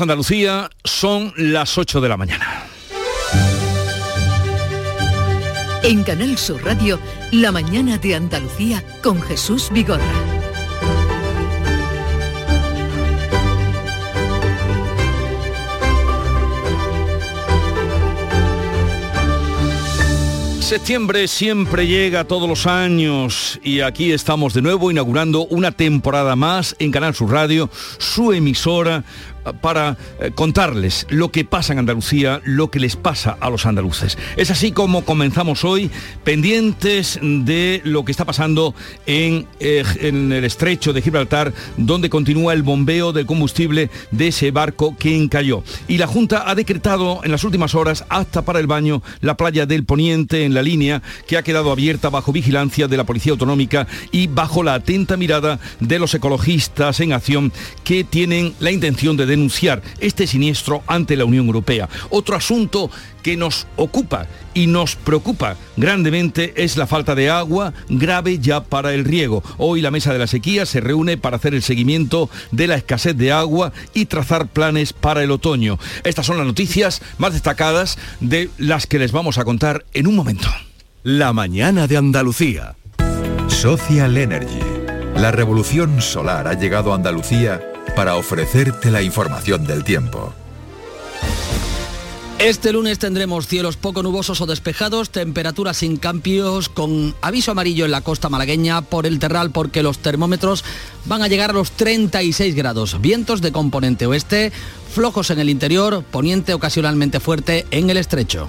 Andalucía son las 8 de la mañana. En Canal Sur Radio, La mañana de Andalucía con Jesús Vigorra. Septiembre siempre llega todos los años y aquí estamos de nuevo inaugurando una temporada más en Canal Sur Radio, su emisora para eh, contarles lo que pasa en Andalucía, lo que les pasa a los andaluces. Es así como comenzamos hoy, pendientes de lo que está pasando en, eh, en el estrecho de Gibraltar, donde continúa el bombeo del combustible de ese barco que encalló. Y la Junta ha decretado en las últimas horas hasta para el baño la playa del Poniente en la línea que ha quedado abierta bajo vigilancia de la Policía Autonómica y bajo la atenta mirada de los ecologistas en acción que tienen la intención de denunciar este siniestro ante la Unión Europea. Otro asunto que nos ocupa y nos preocupa grandemente es la falta de agua grave ya para el riego. Hoy la mesa de la sequía se reúne para hacer el seguimiento de la escasez de agua y trazar planes para el otoño. Estas son las noticias más destacadas de las que les vamos a contar en un momento. La mañana de Andalucía. Social Energy. La revolución solar ha llegado a Andalucía para ofrecerte la información del tiempo. Este lunes tendremos cielos poco nubosos o despejados, temperaturas sin cambios, con aviso amarillo en la costa malagueña por el terral porque los termómetros van a llegar a los 36 grados. Vientos de componente oeste, flojos en el interior, poniente ocasionalmente fuerte en el estrecho.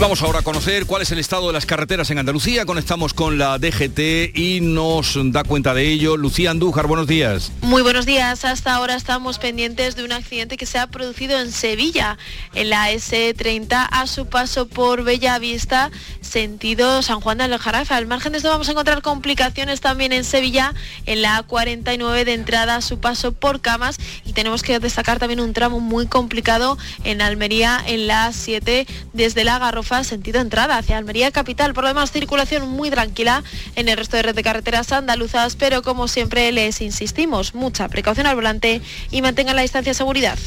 Vamos ahora a conocer cuál es el estado de las carreteras en Andalucía. Conectamos con la DGT y nos da cuenta de ello. Lucía Andújar, buenos días. Muy buenos días. Hasta ahora estamos pendientes de un accidente que se ha producido en Sevilla, en la S30, a su paso por Bellavista, sentido San Juan de Aljarafe. Al margen de esto vamos a encontrar complicaciones también en Sevilla, en la A49 de entrada a su paso por Camas. Y tenemos que destacar también un tramo muy complicado en Almería, en la A7, desde la Garro sentido entrada hacia Almería Capital. Por lo demás, circulación muy tranquila en el resto de red de carreteras andaluzas, pero como siempre les insistimos, mucha precaución al volante y mantengan la distancia de seguridad.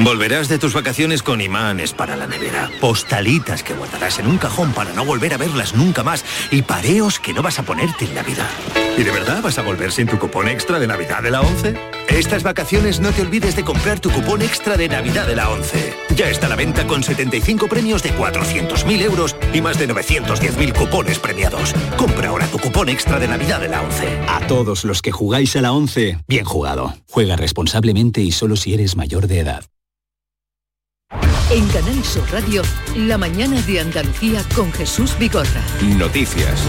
Volverás de tus vacaciones con imanes para la nevera, postalitas que guardarás en un cajón para no volver a verlas nunca más y pareos que no vas a ponerte en Navidad. ¿Y de verdad vas a volver sin tu cupón extra de Navidad de la 11? Estas vacaciones no te olvides de comprar tu cupón extra de Navidad de la 11. Ya está a la venta con 75 premios de 400.000 euros y más de 910.000 cupones premiados. Compra ahora tu cupón extra de Navidad de la 11. A todos los que jugáis a la 11, bien jugado. Juega responsablemente y solo si eres mayor de edad. En Canal Sur Radio, La mañana de Andalucía con Jesús Vigorra. Noticias.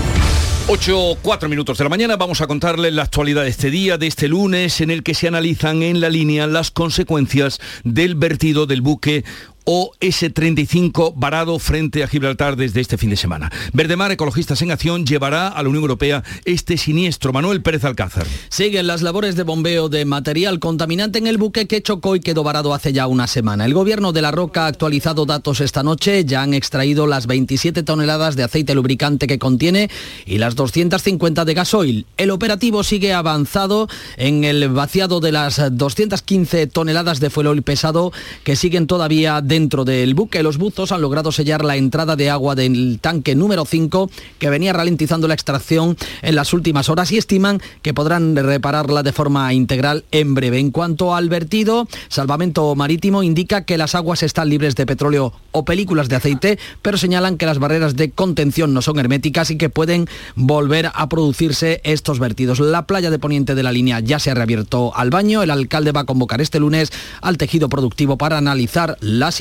8, 4 minutos de la mañana vamos a contarles la actualidad de este día, de este lunes, en el que se analizan en la línea las consecuencias del vertido del buque OS-35 varado frente a Gibraltar desde este fin de semana. Verdemar, Ecologistas en Acción, llevará a la Unión Europea este siniestro. Manuel Pérez Alcázar. Siguen las labores de bombeo de material contaminante en el buque que chocó y quedó varado hace ya una semana. El gobierno de La Roca ha actualizado datos esta noche, ya han extraído las 27 toneladas de aceite lubricante que contiene y las 250 de gasoil. El operativo sigue avanzado en el vaciado de las 215 toneladas de fuel pesado que siguen todavía de dentro del buque. Los buzos han logrado sellar la entrada de agua del tanque número 5 que venía ralentizando la extracción en las últimas horas y estiman que podrán repararla de forma integral en breve. En cuanto al vertido, Salvamento Marítimo indica que las aguas están libres de petróleo o películas de aceite, pero señalan que las barreras de contención no son herméticas y que pueden volver a producirse estos vertidos. La playa de Poniente de la línea ya se ha reabierto al baño. El alcalde va a convocar este lunes al tejido productivo para analizar la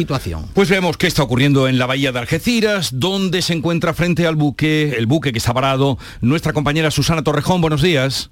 Pues vemos qué está ocurriendo en la bahía de Algeciras, donde se encuentra frente al buque, el buque que está parado, nuestra compañera Susana Torrejón. Buenos días.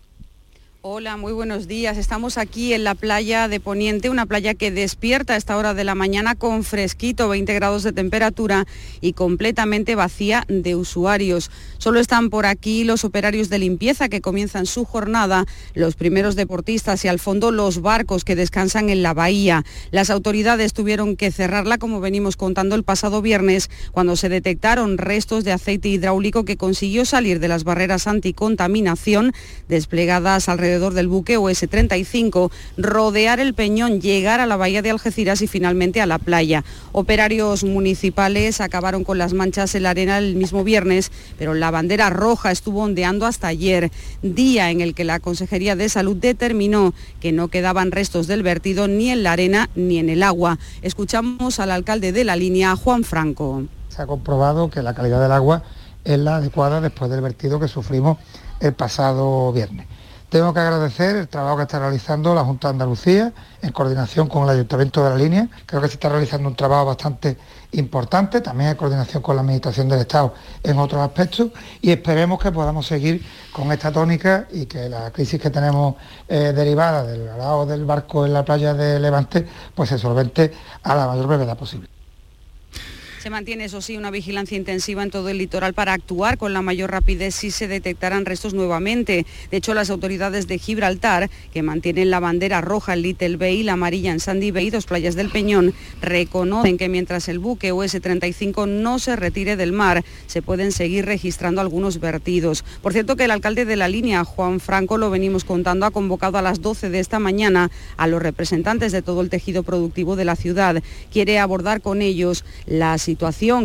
Hola, muy buenos días. Estamos aquí en la playa de Poniente, una playa que despierta a esta hora de la mañana con fresquito, 20 grados de temperatura y completamente vacía de usuarios. Solo están por aquí los operarios de limpieza que comienzan su jornada, los primeros deportistas y al fondo los barcos que descansan en la bahía. Las autoridades tuvieron que cerrarla, como venimos contando el pasado viernes, cuando se detectaron restos de aceite hidráulico que consiguió salir de las barreras anticontaminación desplegadas alrededor del buque OS-35, rodear el peñón, llegar a la bahía de Algeciras y finalmente a la playa. Operarios municipales acabaron con las manchas en la arena el mismo viernes, pero la bandera roja estuvo ondeando hasta ayer, día en el que la Consejería de Salud determinó que no quedaban restos del vertido ni en la arena ni en el agua. Escuchamos al alcalde de la línea, Juan Franco. Se ha comprobado que la calidad del agua es la adecuada después del vertido que sufrimos el pasado viernes. Tengo que agradecer el trabajo que está realizando la Junta de Andalucía en coordinación con el Ayuntamiento de la Línea. Creo que se está realizando un trabajo bastante importante, también en coordinación con la Administración del Estado en otros aspectos y esperemos que podamos seguir con esta tónica y que la crisis que tenemos eh, derivada del lado del barco en la playa de Levante pues se solvente a la mayor brevedad posible. Se mantiene, eso sí, una vigilancia intensiva en todo el litoral para actuar con la mayor rapidez si se detectaran restos nuevamente. De hecho, las autoridades de Gibraltar, que mantienen la bandera roja en Little Bay y la amarilla en Sandy Bay, dos playas del Peñón, reconocen que mientras el buque US-35 no se retire del mar, se pueden seguir registrando algunos vertidos. Por cierto, que el alcalde de la línea, Juan Franco, lo venimos contando, ha convocado a las 12 de esta mañana a los representantes de todo el tejido productivo de la ciudad. Quiere abordar con ellos la situación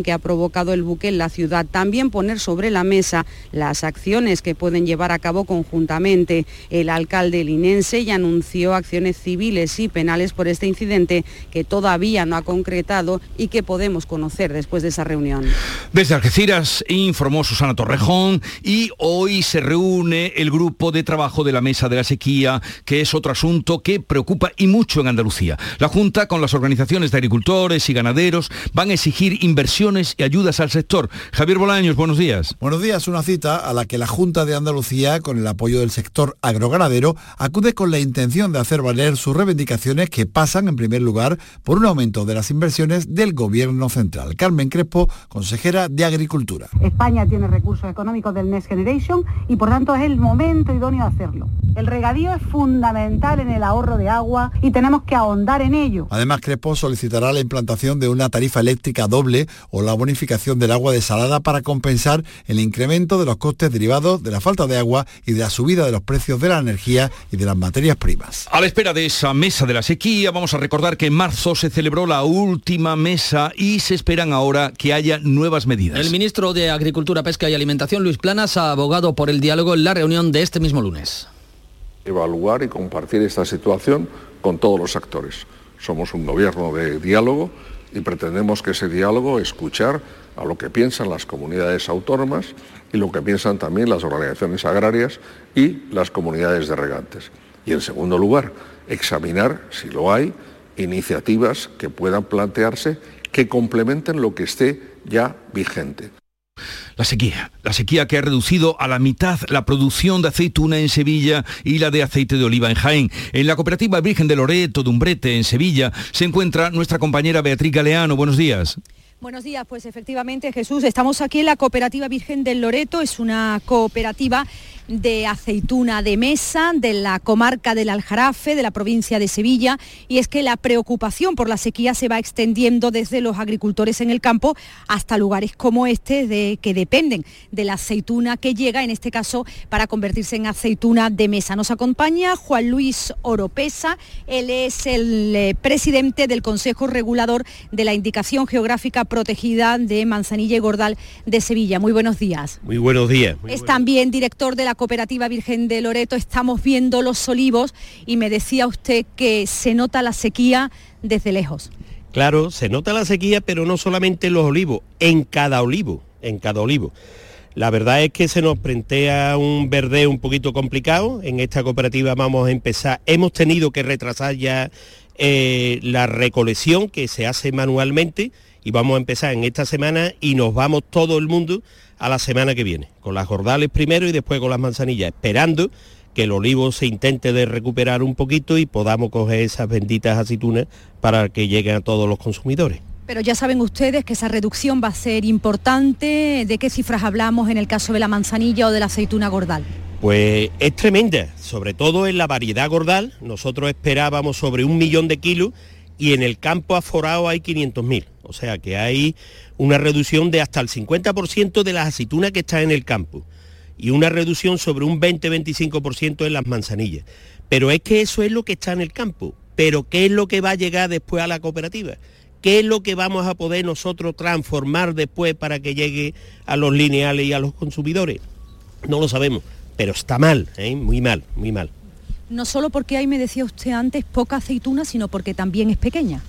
que ha provocado el buque en la ciudad. También poner sobre la mesa las acciones que pueden llevar a cabo conjuntamente. El alcalde linense ya anunció acciones civiles y penales por este incidente que todavía no ha concretado y que podemos conocer después de esa reunión. Desde Algeciras informó Susana Torrejón y hoy se reúne el grupo de trabajo de la Mesa de la Sequía, que es otro asunto que preocupa y mucho en Andalucía. La Junta con las organizaciones de agricultores y ganaderos van a exigir inversiones y ayudas al sector. Javier Bolaños, buenos días. Buenos días, una cita a la que la Junta de Andalucía, con el apoyo del sector agroganadero, acude con la intención de hacer valer sus reivindicaciones que pasan, en primer lugar, por un aumento de las inversiones del Gobierno central. Carmen Crespo, consejera de Agricultura. España tiene recursos económicos del Next Generation y por tanto es el momento idóneo de hacerlo. El regadío es fundamental en el ahorro de agua y tenemos que ahondar en ello. Además, Crespo solicitará la implantación de una tarifa eléctrica doble o la bonificación del agua desalada para compensar el incremento de los costes derivados de la falta de agua y de la subida de los precios de la energía y de las materias primas. A la espera de esa mesa de la sequía, vamos a recordar que en marzo se celebró la última mesa y se esperan ahora que haya nuevas medidas. El ministro de Agricultura, Pesca y Alimentación, Luis Planas, ha abogado por el diálogo en la reunión de este mismo lunes. Evaluar y compartir esta situación con todos los actores. Somos un gobierno de diálogo y pretendemos que ese diálogo escuchar a lo que piensan las comunidades autónomas y lo que piensan también las organizaciones agrarias y las comunidades de regantes. Y en segundo lugar, examinar, si lo hay, iniciativas que puedan plantearse que complementen lo que esté ya vigente. La sequía, la sequía que ha reducido a la mitad la producción de aceituna en Sevilla y la de aceite de oliva en Jaén. En la cooperativa Virgen de Loreto de Umbrete, en Sevilla, se encuentra nuestra compañera Beatriz Galeano. Buenos días. Buenos días, pues efectivamente Jesús, estamos aquí en la Cooperativa Virgen del Loreto, es una cooperativa de aceituna de mesa de la comarca del Aljarafe, de la provincia de Sevilla, y es que la preocupación por la sequía se va extendiendo desde los agricultores en el campo hasta lugares como este de, que dependen de la aceituna que llega, en este caso, para convertirse en aceituna de mesa. Nos acompaña Juan Luis Oropesa, él es el eh, presidente del Consejo Regulador de la Indicación Geográfica Protegida de Manzanilla y Gordal de Sevilla. Muy buenos días. Muy buenos días. es también director de la Cooperativa Virgen de Loreto estamos viendo los olivos y me decía usted que se nota la sequía desde lejos. Claro, se nota la sequía, pero no solamente en los olivos, en cada olivo, en cada olivo. La verdad es que se nos plantea un verde un poquito complicado. En esta cooperativa vamos a empezar, hemos tenido que retrasar ya eh, la recolección que se hace manualmente y vamos a empezar en esta semana y nos vamos todo el mundo a la semana que viene, con las jordales primero y después con las manzanillas, esperando que el olivo se intente de recuperar un poquito y podamos coger esas benditas aceitunas para que lleguen a todos los consumidores. Pero ya saben ustedes que esa reducción va a ser importante. ¿De qué cifras hablamos en el caso de la manzanilla o de la aceituna gordal? Pues es tremenda, sobre todo en la variedad gordal. Nosotros esperábamos sobre un millón de kilos y en el campo aforado hay 500.000. O sea que hay una reducción de hasta el 50% de las aceitunas que están en el campo y una reducción sobre un 20-25% en las manzanillas. Pero es que eso es lo que está en el campo. Pero ¿qué es lo que va a llegar después a la cooperativa? ¿Qué es lo que vamos a poder nosotros transformar después para que llegue a los lineales y a los consumidores? No lo sabemos pero está mal, ¿eh? muy mal, muy mal. No solo porque hay, me decía usted antes, poca aceituna, sino porque también es pequeña.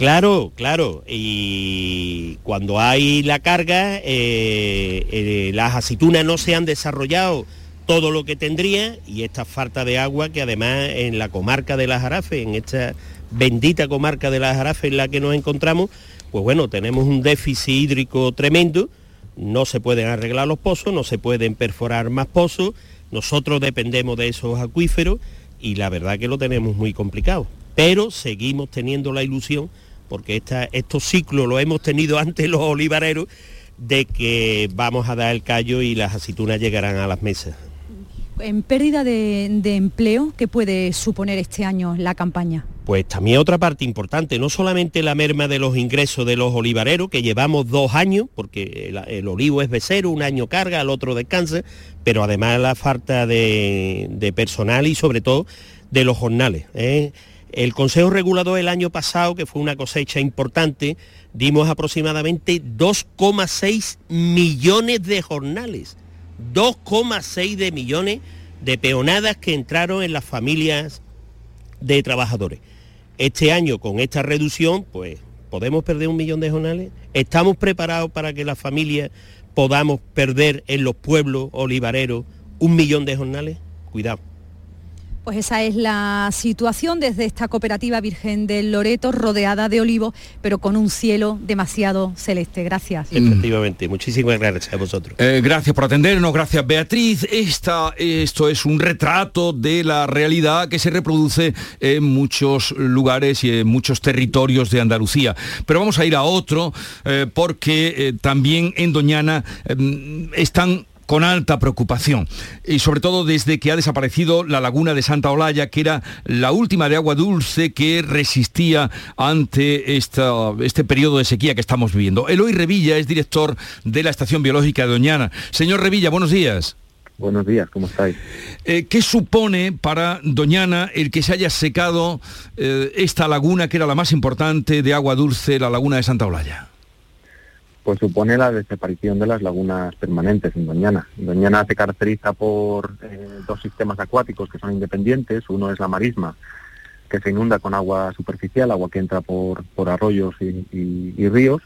Claro, claro. Y cuando hay la carga, eh, eh, las aceitunas no se han desarrollado todo lo que tendría y esta falta de agua que además en la comarca de las Jarafes, en esta bendita comarca de las Jarafes en la que nos encontramos, pues bueno, tenemos un déficit hídrico tremendo no se pueden arreglar los pozos, no se pueden perforar más pozos, nosotros dependemos de esos acuíferos y la verdad que lo tenemos muy complicado. Pero seguimos teniendo la ilusión, porque estos ciclos lo hemos tenido antes los olivareros, de que vamos a dar el callo y las aceitunas llegarán a las mesas. ¿En pérdida de, de empleo qué puede suponer este año la campaña? Pues también otra parte importante, no solamente la merma de los ingresos de los olivareros, que llevamos dos años, porque el, olivo es becero, un año carga, al otro descansa, pero además la falta de, personal y sobre todo de los jornales. ¿eh? El Consejo Regulador el año pasado, que fue una cosecha importante, dimos aproximadamente 2,6 millones de jornales, 2,6 de millones de peonadas que entraron en las familias de trabajadores. Este año, con esta reducción, pues podemos perder un millón de jornales. ¿Estamos preparados para que las familias podamos perder en los pueblos olivareros un millón de jornales? Cuidado. Pues esa es la situación desde esta cooperativa Virgen del Loreto, rodeada de olivos, pero con un cielo demasiado celeste. Gracias. Efectivamente, muchísimas gracias a vosotros. Eh, gracias por atendernos, gracias Beatriz. Esta, esto es un retrato de la realidad que se reproduce en muchos lugares y en muchos territorios de Andalucía. Pero vamos a ir a otro, eh, porque eh, también en Doñana están con alta preocupación. Y sobre todo desde que ha desaparecido la laguna de Santa Olalla, que era la última de agua dulce que resistía ante esta, este periodo de sequía que estamos viviendo. Eloy Revilla es director de la Estación Biológica de Doñana. Señor Revilla, buenos días. Buenos días, ¿cómo estáis? Eh, ¿Qué supone para Doñana el que se haya secado eh, esta laguna que era la más importante de agua dulce, la laguna de Santa Olalla? Pues supone la desaparición de las lagunas permanentes en Doñana. Doñana se caracteriza por eh, dos sistemas acuáticos que son independientes. Uno es la marisma, que se inunda con agua superficial, agua que entra por, por arroyos y, ríos,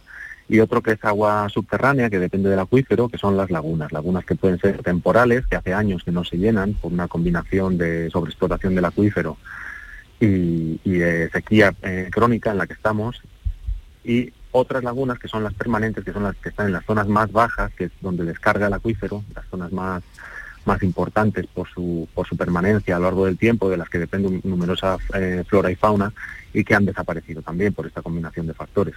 y otro que es agua subterránea, que depende del acuífero, que son las lagunas. Lagunas que pueden ser temporales, que hace años que no se llenan por una combinación de sobreexplotación del acuífero y, de sequía eh, crónica en la que estamos, y otras lagunas que son las permanentes, que son las que están en las zonas más bajas, que es donde descarga el acuífero, las zonas más, más importantes por su, por su permanencia a lo largo del tiempo, de las que depende numerosa eh, flora y fauna, y que han desaparecido también por esta combinación de factores.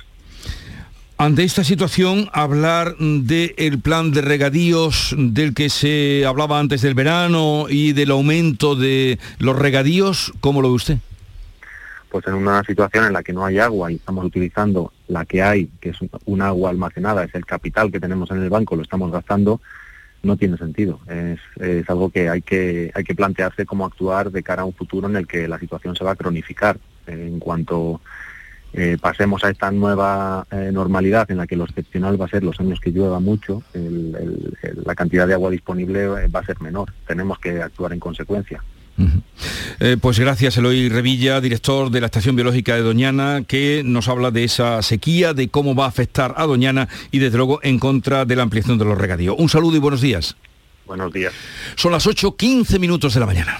Ante esta situación, hablar del plan de regadíos del que se hablaba antes del verano y del aumento de los regadíos, ¿cómo lo ve usted? Pues en una situación en la que no hay agua y estamos utilizando la que hay, que es un agua almacenada, es el capital que tenemos en el banco, lo estamos gastando, no tiene sentido. Es, algo que hay, que hay que plantearse cómo actuar de cara a un futuro en el que la situación se va a cronificar. En cuanto eh, pasemos a esta nueva eh, normalidad en la que lo excepcional va a ser los años que llueva mucho, la cantidad de agua disponible va a ser menor. Tenemos que actuar en consecuencia. Eh, pues gracias Eloy Revilla, director de la Estación Biológica de Doñana, que nos habla de esa sequía, de cómo va a afectar a Doñana y desde luego en contra de la ampliación de los regadíos. Un saludo y buenos días. Buenos días. Son las 8.15 minutos de la mañana.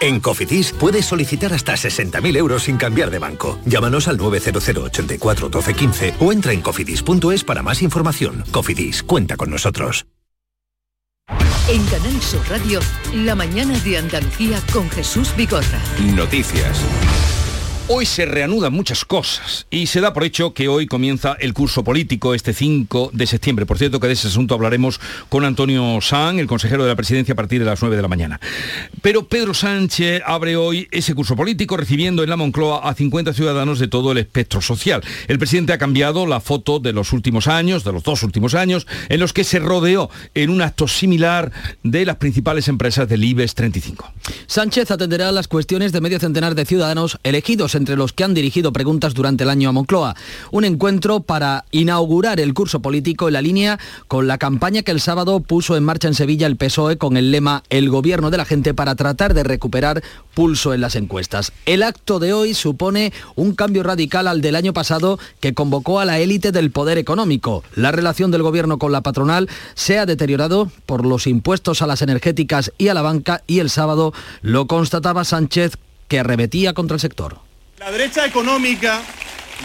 En Cofidis puedes solicitar hasta 60.000 euros sin cambiar de banco. Llámanos al 900 84 12 15 o entra en cofidis.es para más información. Cofidis, cuenta con nosotros. En Canal Sur Radio, la mañana de Andalucía con Jesús Vigorra. Noticias. Hoy se reanudan muchas cosas y se da por hecho que hoy comienza el curso político este 5 de septiembre. Por cierto que de ese asunto hablaremos con Antonio San, el consejero de la presidencia, a partir de las 9 de la mañana. Pero Pedro Sánchez abre hoy ese curso político recibiendo en la Moncloa a 50 ciudadanos de todo el espectro social. El presidente ha cambiado la foto de los últimos años, de los dos últimos años, en los que se rodeó en un acto similar de las principales empresas del IBEX 35. Sánchez atenderá las cuestiones de medio centenar de ciudadanos elegidos entre los que han dirigido preguntas durante el año a Moncloa. Un encuentro para inaugurar el curso político en la línea con la campaña que el sábado puso en marcha en Sevilla el PSOE con el lema El gobierno de la gente para tratar de recuperar pulso en las encuestas. El acto de hoy supone un cambio radical al del año pasado que convocó a la élite del poder económico. La relación del gobierno con la patronal se ha deteriorado por los impuestos a las energéticas y a la banca y el sábado lo constataba Sánchez que arremetía contra el sector. La derecha económica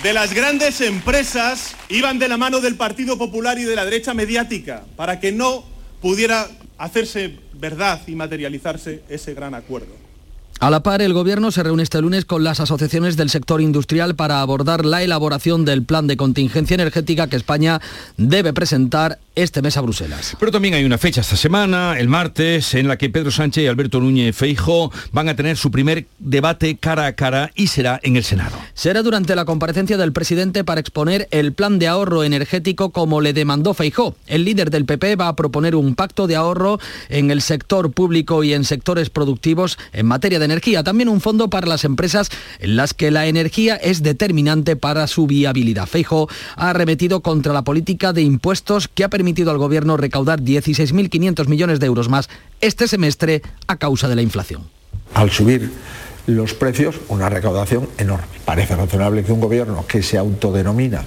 de las grandes empresas iban de la mano del Partido Popular y de la derecha mediática para que no pudiera hacerse verdad y materializarse ese gran acuerdo. A la par, el Gobierno se reúne este lunes con las asociaciones del sector industrial para abordar la elaboración del plan de contingencia energética que España debe presentar este mes a Bruselas. Pero también hay una fecha esta semana, el martes, en la que Pedro Sánchez y Alberto Núñez Feijo van a tener su primer debate cara a cara y será en el Senado. Será durante la comparecencia del presidente para exponer el plan de ahorro energético como le demandó Feijó. El líder del PP va a proponer un pacto de ahorro en el sector público y en sectores productivos en materia de energía. También un fondo para las empresas en las que la energía es determinante para su viabilidad. Feijo ha arremetido contra la política de impuestos que ha permitido al gobierno recaudar 16.500 millones de euros más este semestre a causa de la inflación. Al subir los precios, una recaudación enorme. Parece razonable que un gobierno que se autodenomina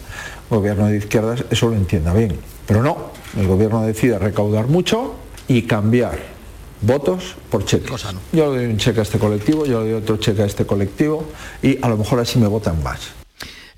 gobierno de izquierdas eso lo entienda bien. Pero no, el gobierno decide recaudar mucho y cambiar votos por cheques. Yo le doy un cheque a este colectivo, yo le doy otro cheque a este colectivo y a lo mejor así me votan más.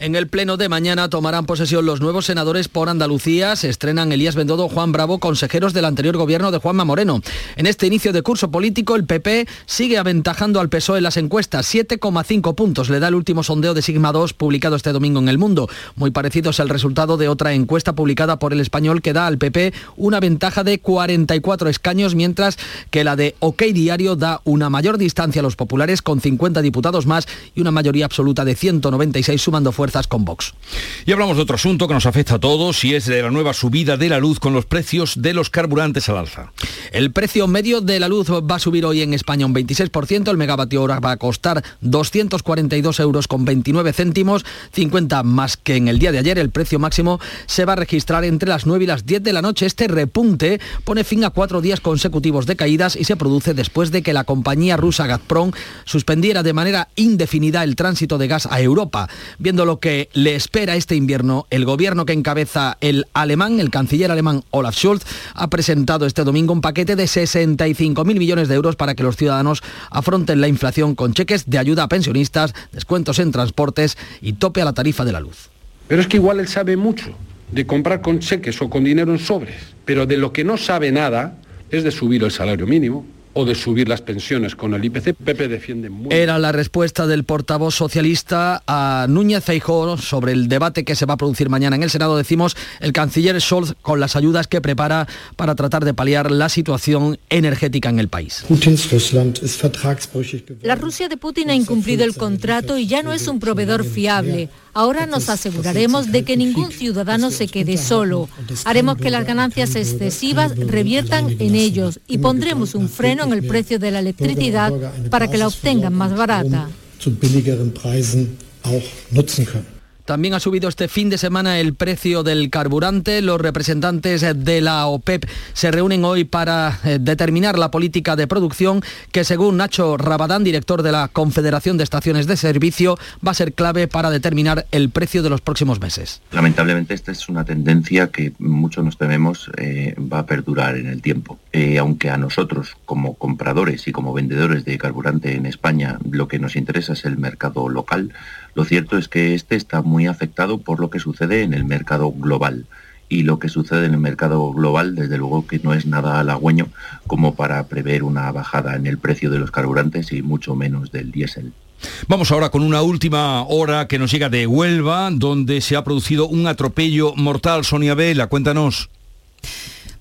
En el pleno de mañana tomarán posesión los nuevos senadores por Andalucía. Se estrenan Elías Bendodo, Juan Bravo, consejeros del anterior gobierno de Juanma Moreno. En este inicio de curso político, el PP sigue aventajando al PSOE en las encuestas. 7,5 puntos le da el último sondeo de Sigma 2 publicado este domingo en El Mundo. Muy parecido es el resultado de otra encuesta publicada por el español que da al PP una ventaja de 44 escaños, mientras que la de OK Diario da una mayor distancia a los populares con 50 diputados más y una mayoría absoluta de 196 sumando fuerzas con Vox. Y hablamos de otro asunto que nos afecta a todos y es de la nueva subida de la luz con los precios de los carburantes al alza. El precio medio de la luz va a subir hoy en España un 26%, el megavatio hora va a costar 242 euros con 29 céntimos, 50 más que en el día de ayer. El precio máximo se va a registrar entre las 9 y las 10 de la noche. Este repunte pone fin a cuatro días consecutivos de caídas y se produce después de que la compañía rusa Gazprom suspendiera de manera indefinida el tránsito de gas a Europa. Viendo que le espera este invierno, el gobierno que encabeza el alemán, el canciller alemán Olaf Scholz, ha presentado este domingo un paquete de 65.000 millones de euros para que los ciudadanos afronten la inflación con cheques de ayuda a pensionistas, descuentos en transportes y tope a la tarifa de la luz. Pero es que igual él sabe mucho de comprar con cheques o con dinero en sobres, pero de lo que no sabe nada es de subir el salario mínimo, o de subir las pensiones con el IPC. Pepe defiende muy Era la respuesta del portavoz socialista a Núñez Feijóo sobre el debate que se va a producir mañana en el Senado. Decimos el canciller Scholz con las ayudas que prepara para tratar de paliar la situación energética en el país. La Rusia de Putin ha incumplido el contrato y ya no es un proveedor fiable. Ahora nos aseguraremos de que ningún ciudadano se quede solo. Haremos que las ganancias excesivas reviertan en ellos y pondremos un freno en el precio de la electricidad para que la obtengan más barata. También ha subido este fin de semana el precio del carburante. Los representantes de la OPEP se reúnen hoy para eh, determinar la política de producción que según Nacho Rabadán, director de la Confederación de Estaciones de Servicio, va a ser clave para determinar el precio de los próximos meses. Lamentablemente esta es una tendencia que muchos nos tememos eh, va a perdurar en el tiempo. Eh, aunque a nosotros como compradores y como vendedores de carburante en España lo que nos interesa es el mercado local, lo cierto es que este está muy afectado por lo que sucede en el mercado global. Y lo que sucede en el mercado global, desde luego que no es nada halagüeño como para prever una bajada en el precio de los carburantes y mucho menos del diésel. Vamos ahora con una última hora que nos llega de Huelva, donde se ha producido un atropello mortal. Sonia Vela, cuéntanos.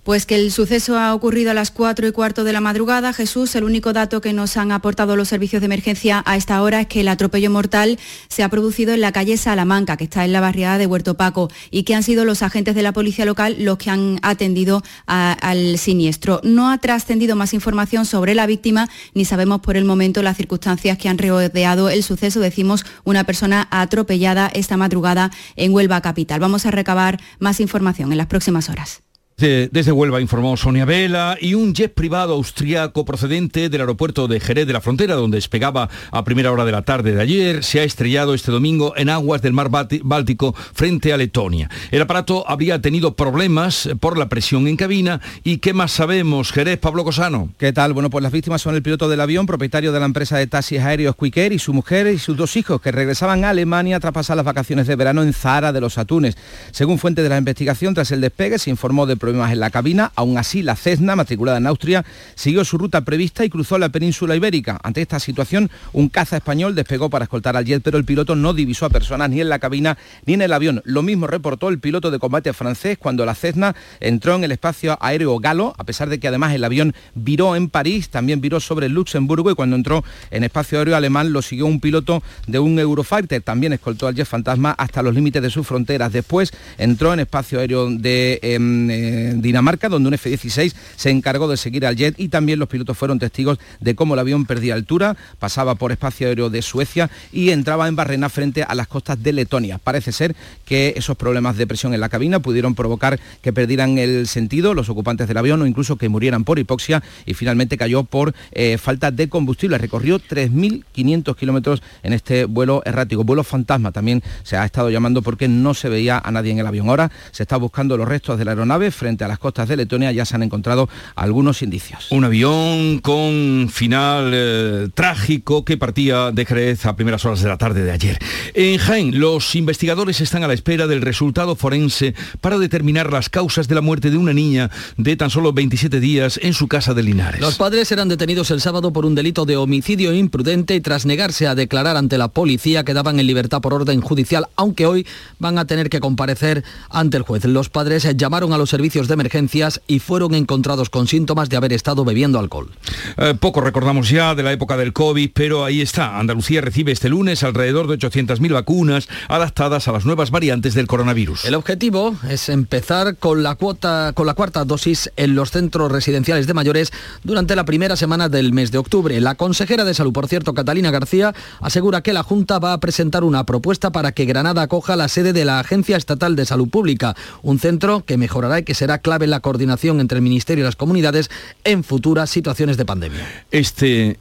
Pues que el suceso ha ocurrido a las 4 y cuarto de la madrugada. Jesús, el único dato que nos han aportado los servicios de emergencia a esta hora es que el atropello mortal se ha producido en la calle Salamanca, que está en la barriada de Huerto Paco, y que han sido los agentes de la policía local los que han atendido al siniestro. No ha trascendido más información sobre la víctima, ni sabemos por el momento las circunstancias que han rodeado el suceso. Decimos una persona atropellada esta madrugada en Huelva Capital. Vamos a recabar más información en las próximas horas. Desde, Huelva informó Sonia Vela y un jet privado austriaco procedente del aeropuerto de Jerez de la Frontera, donde despegaba a primera hora de la tarde de ayer, se ha estrellado este domingo en aguas del mar Báltico frente a Letonia. El aparato habría tenido problemas por la presión en cabina y ¿qué más sabemos? Jerez, Pablo Cosano. ¿Qué tal? Bueno, pues las víctimas son el piloto del avión, propietario de la empresa de taxis aéreos Quicker y su mujer y sus dos hijos que regresaban a Alemania tras pasar las vacaciones de verano en Zahara de los Atunes. Según fuente de la investigación, tras el despegue se informó de problemas en la cabina. Aún así, la Cessna, matriculada en Austria, siguió su ruta prevista y cruzó la península ibérica. Ante esta situación, un caza español despegó para escoltar al jet, pero el piloto no divisó a personas ni en la cabina ni en el avión. Lo mismo reportó el piloto de combate francés cuando la Cessna entró en el espacio aéreo galo, a pesar de que además el avión viró en París, también viró sobre Luxemburgo y cuando entró en espacio aéreo alemán lo siguió un piloto de un Eurofighter, también escoltó al jet fantasma hasta los límites de sus fronteras. Después entró en espacio aéreo de em, Dinamarca, donde un F-16 se encargó de seguir al jet y también los pilotos fueron testigos de cómo el avión perdía altura, pasaba por espacio aéreo de Suecia y entraba en Barrena frente a las costas de Letonia. Parece ser que esos problemas de presión en la cabina pudieron provocar que perdieran el sentido los ocupantes del avión o incluso que murieran por hipoxia y finalmente cayó por eh, falta de combustible. Recorrió 3.500 kilómetros en este vuelo errático. Vuelo fantasma también se ha estado llamando porque no se veía a nadie en el avión. Ahora se está buscando los restos de la aeronave frente a las costas de Letonia ya se han encontrado algunos indicios. Un avión con final eh, trágico que partía de Jerez a primeras horas de la tarde de ayer. En Jaén, los investigadores están a la espera del resultado forense para determinar las causas de la muerte de una niña de tan solo 27 días en su casa de Linares. Los padres eran detenidos el sábado por un delito de homicidio imprudente y tras negarse a declarar ante la policía quedaban en libertad por orden judicial, aunque hoy van a tener que comparecer ante el juez. Los padres llamaron a los servicios de emergencias y fueron encontrados con síntomas de haber estado bebiendo alcohol. Eh, poco recordamos ya de la época del COVID, pero ahí está. Andalucía recibe este lunes alrededor de 800.000 vacunas adaptadas a las nuevas variantes del coronavirus. El objetivo es empezar con la, cuota, con la cuarta dosis en los centros residenciales de mayores durante la primera semana del mes de octubre. La consejera de salud, por cierto, Catalina García, asegura que la Junta va a presentar una propuesta para que Granada acoja la sede de la Agencia Estatal de Salud Pública, un centro que mejorará y que será clave en la coordinación entre el Ministerio y las comunidades en futuras situaciones de pandemia. Este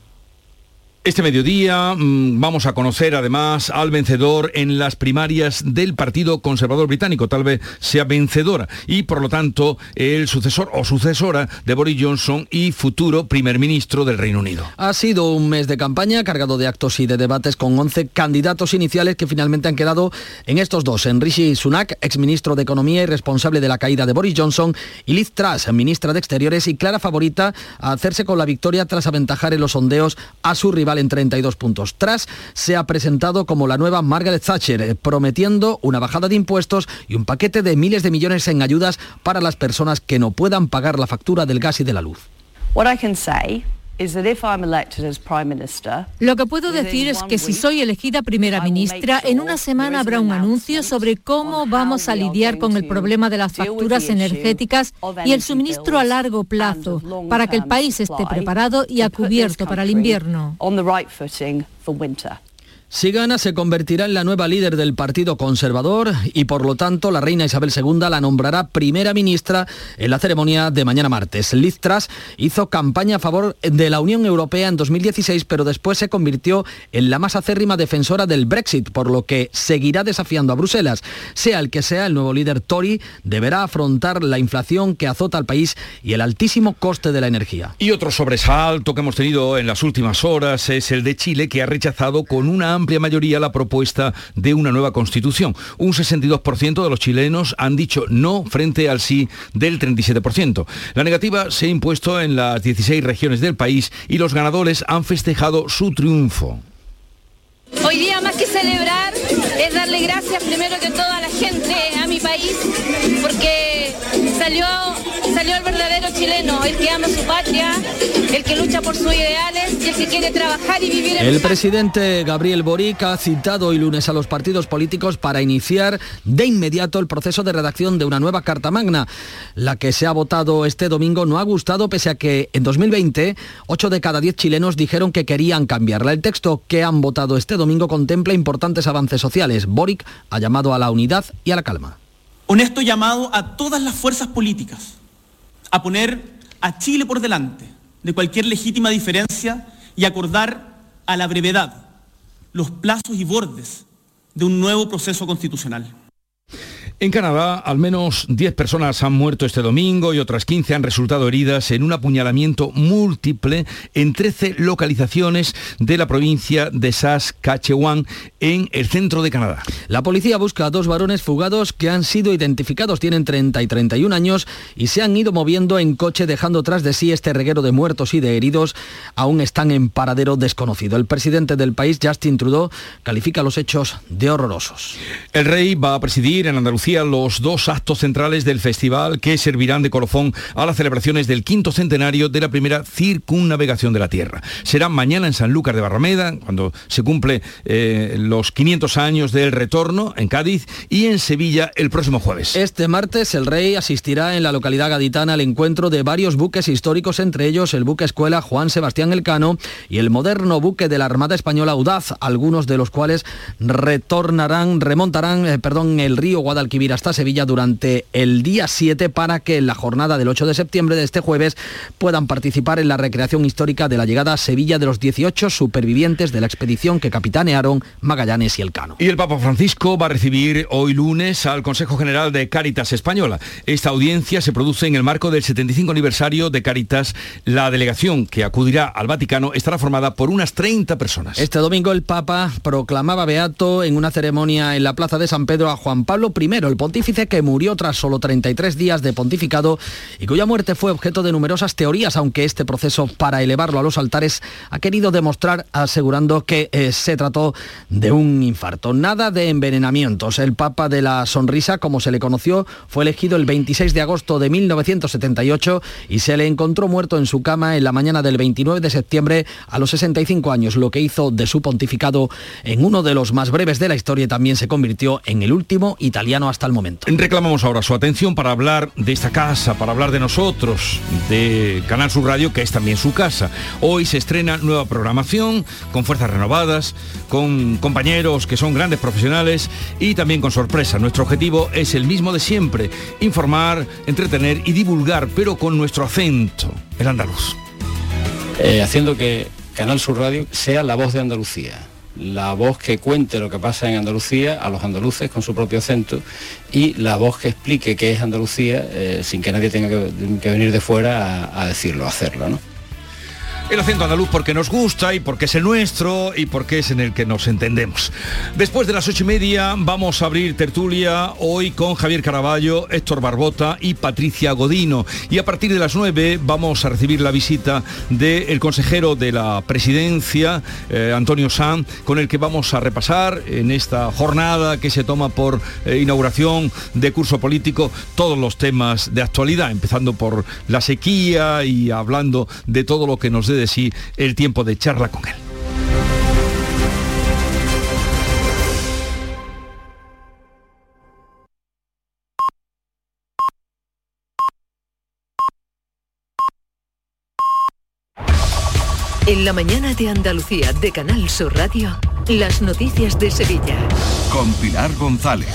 Este mediodía mm, vamos a conocer además al vencedor en las primarias del Partido Conservador Británico, tal vez sea vencedora, y por lo tanto el sucesor o sucesora de Boris Johnson y futuro primer ministro del Reino Unido. Ha sido un mes de campaña cargado de actos y de debates con 11 candidatos iniciales que finalmente han quedado en estos dos, en Rishi Sunak, exministro de Economía y responsable de la caída de Boris Johnson, y Liz Truss, ministra de Exteriores y clara favorita a hacerse con la victoria tras aventajar en los sondeos a su rival en 32 puntos. Tras se ha presentado como la nueva Margaret Thatcher, eh, prometiendo una bajada de impuestos y un paquete de miles de millones en ayudas para las personas que no puedan pagar la factura del gas y de la luz. Lo que puedo decir es que si soy elegida primera ministra, en una semana habrá un anuncio sobre cómo vamos a lidiar con el problema de las facturas energéticas y el suministro a largo plazo para que el país esté preparado y a cubierto para el invierno. Si gana, se convertirá en la nueva líder del Partido Conservador y por lo tanto la reina Isabel II la nombrará primera ministra en la ceremonia de mañana martes. Liz Truss hizo campaña a favor de la Unión Europea en 2016, pero después se convirtió en la más acérrima defensora del Brexit, por lo que seguirá desafiando a Bruselas. Sea el que sea, el nuevo líder Tory deberá afrontar la inflación que azota al país y el altísimo coste de la energía. Y otro sobresalto que hemos tenido en las últimas horas es el de Chile, que ha rechazado con una amplia mayoría la propuesta de una nueva constitución. Un 62% de los chilenos han dicho no frente al sí del 37%. La negativa se ha impuesto en las 16 regiones del país y los ganadores han festejado su triunfo. Hoy día más que celebrar es darle gracias primero que todo a la gente, a mi país, porque salió, salió el verdadero chileno, el que ama su patria, el que lucha por sus ideales y el que quiere trabajar y vivir en El presidente Gabriel Boric ha citado hoy lunes a los partidos políticos para iniciar de inmediato el proceso de redacción de una nueva Carta Magna. La que se ha votado este domingo no ha gustado pese a que en 2020 8 de cada 10 chilenos dijeron que querían cambiarla. El texto que han votado este domingo contempla importantes avances sociales. Boric ha llamado a la unidad y a la calma. Honesto llamado a todas las fuerzas políticas a poner a Chile por delante de cualquier legítima diferencia y acordar a la brevedad los plazos y bordes de un nuevo proceso constitucional. En Canadá, al menos 10 personas han muerto este domingo y otras 15 han resultado heridas en un apuñalamiento múltiple en 13 localizaciones de la provincia de Saskatchewan, en el centro de Canadá. La policía busca a dos varones fugados que han sido identificados, tienen 30 y 31 años y se han ido moviendo en coche dejando tras de sí este reguero de muertos y de heridos. Aún están en paradero desconocido. El presidente del país, Justin Trudeau, califica los hechos de horrorosos. El rey va a presidir en Andalucía los dos actos centrales del festival que servirán de colofón a las celebraciones del quinto centenario de la primera circunnavegación de la Tierra. Será mañana en Sanlúcar de Barrameda, cuando se cumple eh, los 500 años del retorno en Cádiz y en Sevilla el próximo jueves. Este martes el rey asistirá en la localidad gaditana al encuentro de varios buques históricos, entre ellos el buque escuela Juan Sebastián Elcano y el moderno buque de la Armada Española Audaz, algunos de los cuales retornarán, remontarán, eh, perdón, el río Guadalquivir hasta Sevilla durante el día 7 para que en la jornada del 8 de septiembre de este jueves puedan participar en la recreación histórica de la llegada a Sevilla de los 18 supervivientes de la expedición que capitanearon Magallanes y Elcano. Y el Papa Francisco va a recibir hoy lunes al Consejo General de Cáritas Española. Esta audiencia se produce en el marco del 75 aniversario de Cáritas. La delegación que acudirá al Vaticano estará formada por unas 30 personas. Este domingo el Papa proclamaba beato en una ceremonia en la Plaza de San Pedro a Juan Pablo I, el pontífice que murió tras solo 33 días de pontificado y cuya muerte fue objeto de numerosas teorías, aunque este proceso para elevarlo a los altares ha querido demostrar asegurando que eh, se trató de un infarto. Nada de envenenamientos. El Papa de la Sonrisa, como se le conoció, fue elegido el 26 de agosto de 1978 y se le encontró muerto en su cama en la mañana del 29 de septiembre a los 65 años, lo que hizo de su pontificado en uno de los más breves de la historia y también se convirtió en el último italiano hasta el momento. Reclamamos ahora su atención para hablar de esta casa, para hablar de nosotros, de Canal Sur Radio, que es también su casa. Hoy se estrena nueva programación, con fuerzas renovadas, con compañeros que son grandes profesionales y también con sorpresa. Nuestro objetivo es el mismo de siempre, informar, entretener y divulgar, pero con nuestro acento, el andaluz. Eh, haciendo que Canal Sur Radio sea la voz de Andalucía la voz que cuente lo que pasa en Andalucía a los andaluces con su propio acento y la voz que explique qué es Andalucía eh, sin que nadie tenga que, venir de fuera a, a decirlo, a hacerlo. ¿no? El acento andaluz porque nos gusta y porque es el nuestro y porque es en el que nos entendemos. Después de las ocho y media vamos a abrir tertulia hoy con Javier Caraballo, Héctor Barbota y Patricia Godino. Y a partir de las nueve vamos a recibir la visita del consejero de la presidencia, eh, Antonio Sanz, con el que vamos a repasar en esta jornada que se toma por eh, inauguración de curso político todos los temas de actualidad, empezando por la sequía y hablando de todo lo que nos dé de sí el tiempo de charla con él. En la mañana de Andalucía de Canal Sur Radio. Las noticias de Sevilla. Con Pilar González.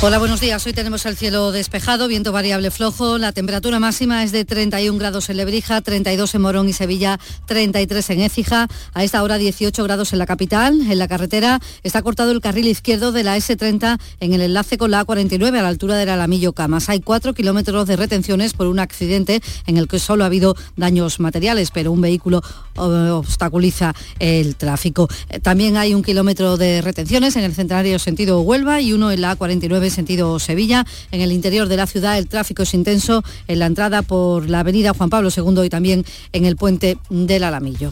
Hola, buenos días. Hoy tenemos el cielo despejado, viento variable flojo. La temperatura máxima es de 31 grados en Lebrija, 32 en Morón y Sevilla, 33 en Écija. A esta hora 18 grados en la capital. En la carretera está cortado el carril izquierdo de la S30 en el enlace con la A49 a la altura del Alamillo Camas. Hay 4 kilómetros de retenciones por un accidente en el que solo ha habido daños materiales, pero un vehículo eh, obstaculiza el tráfico. Eh, también hay un kilómetro kilómetro de retenciones en el centenario sentido Huelva y uno en la A49 sentido Sevilla. En el interior de la ciudad el tráfico es intenso en la entrada por la avenida Juan Pablo II y también en el puente del Alamillo.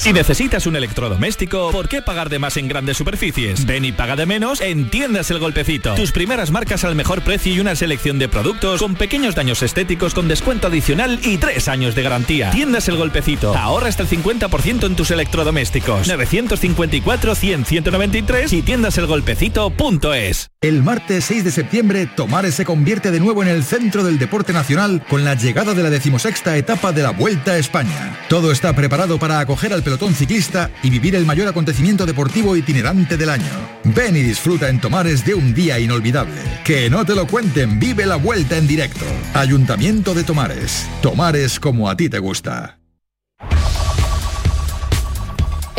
Si necesitas un electrodoméstico, ¿por qué pagar de más en grandes superficies? Ven y paga de menos en Tiendas El Golpecito. Tus primeras marcas al mejor precio y una selección de productos con pequeños daños estéticos con descuento adicional y tres años de garantía. Tiendas El Golpecito. Ahorra hasta el 50% en tus electrodomésticos. 954-100-193 y tiendaselgolpecito.es. El martes 6 de septiembre, Tomares se convierte de nuevo en el centro del deporte nacional con la llegada de la decimosexta etapa de la Vuelta a España. Todo está preparado para acoger al pelotón ciclista y vivir el mayor acontecimiento deportivo itinerante del año. Ven y disfruta en Tomares de un día inolvidable. Que no te lo cuenten, vive la vuelta en directo. Ayuntamiento de Tomares. Tomares como a ti te gusta.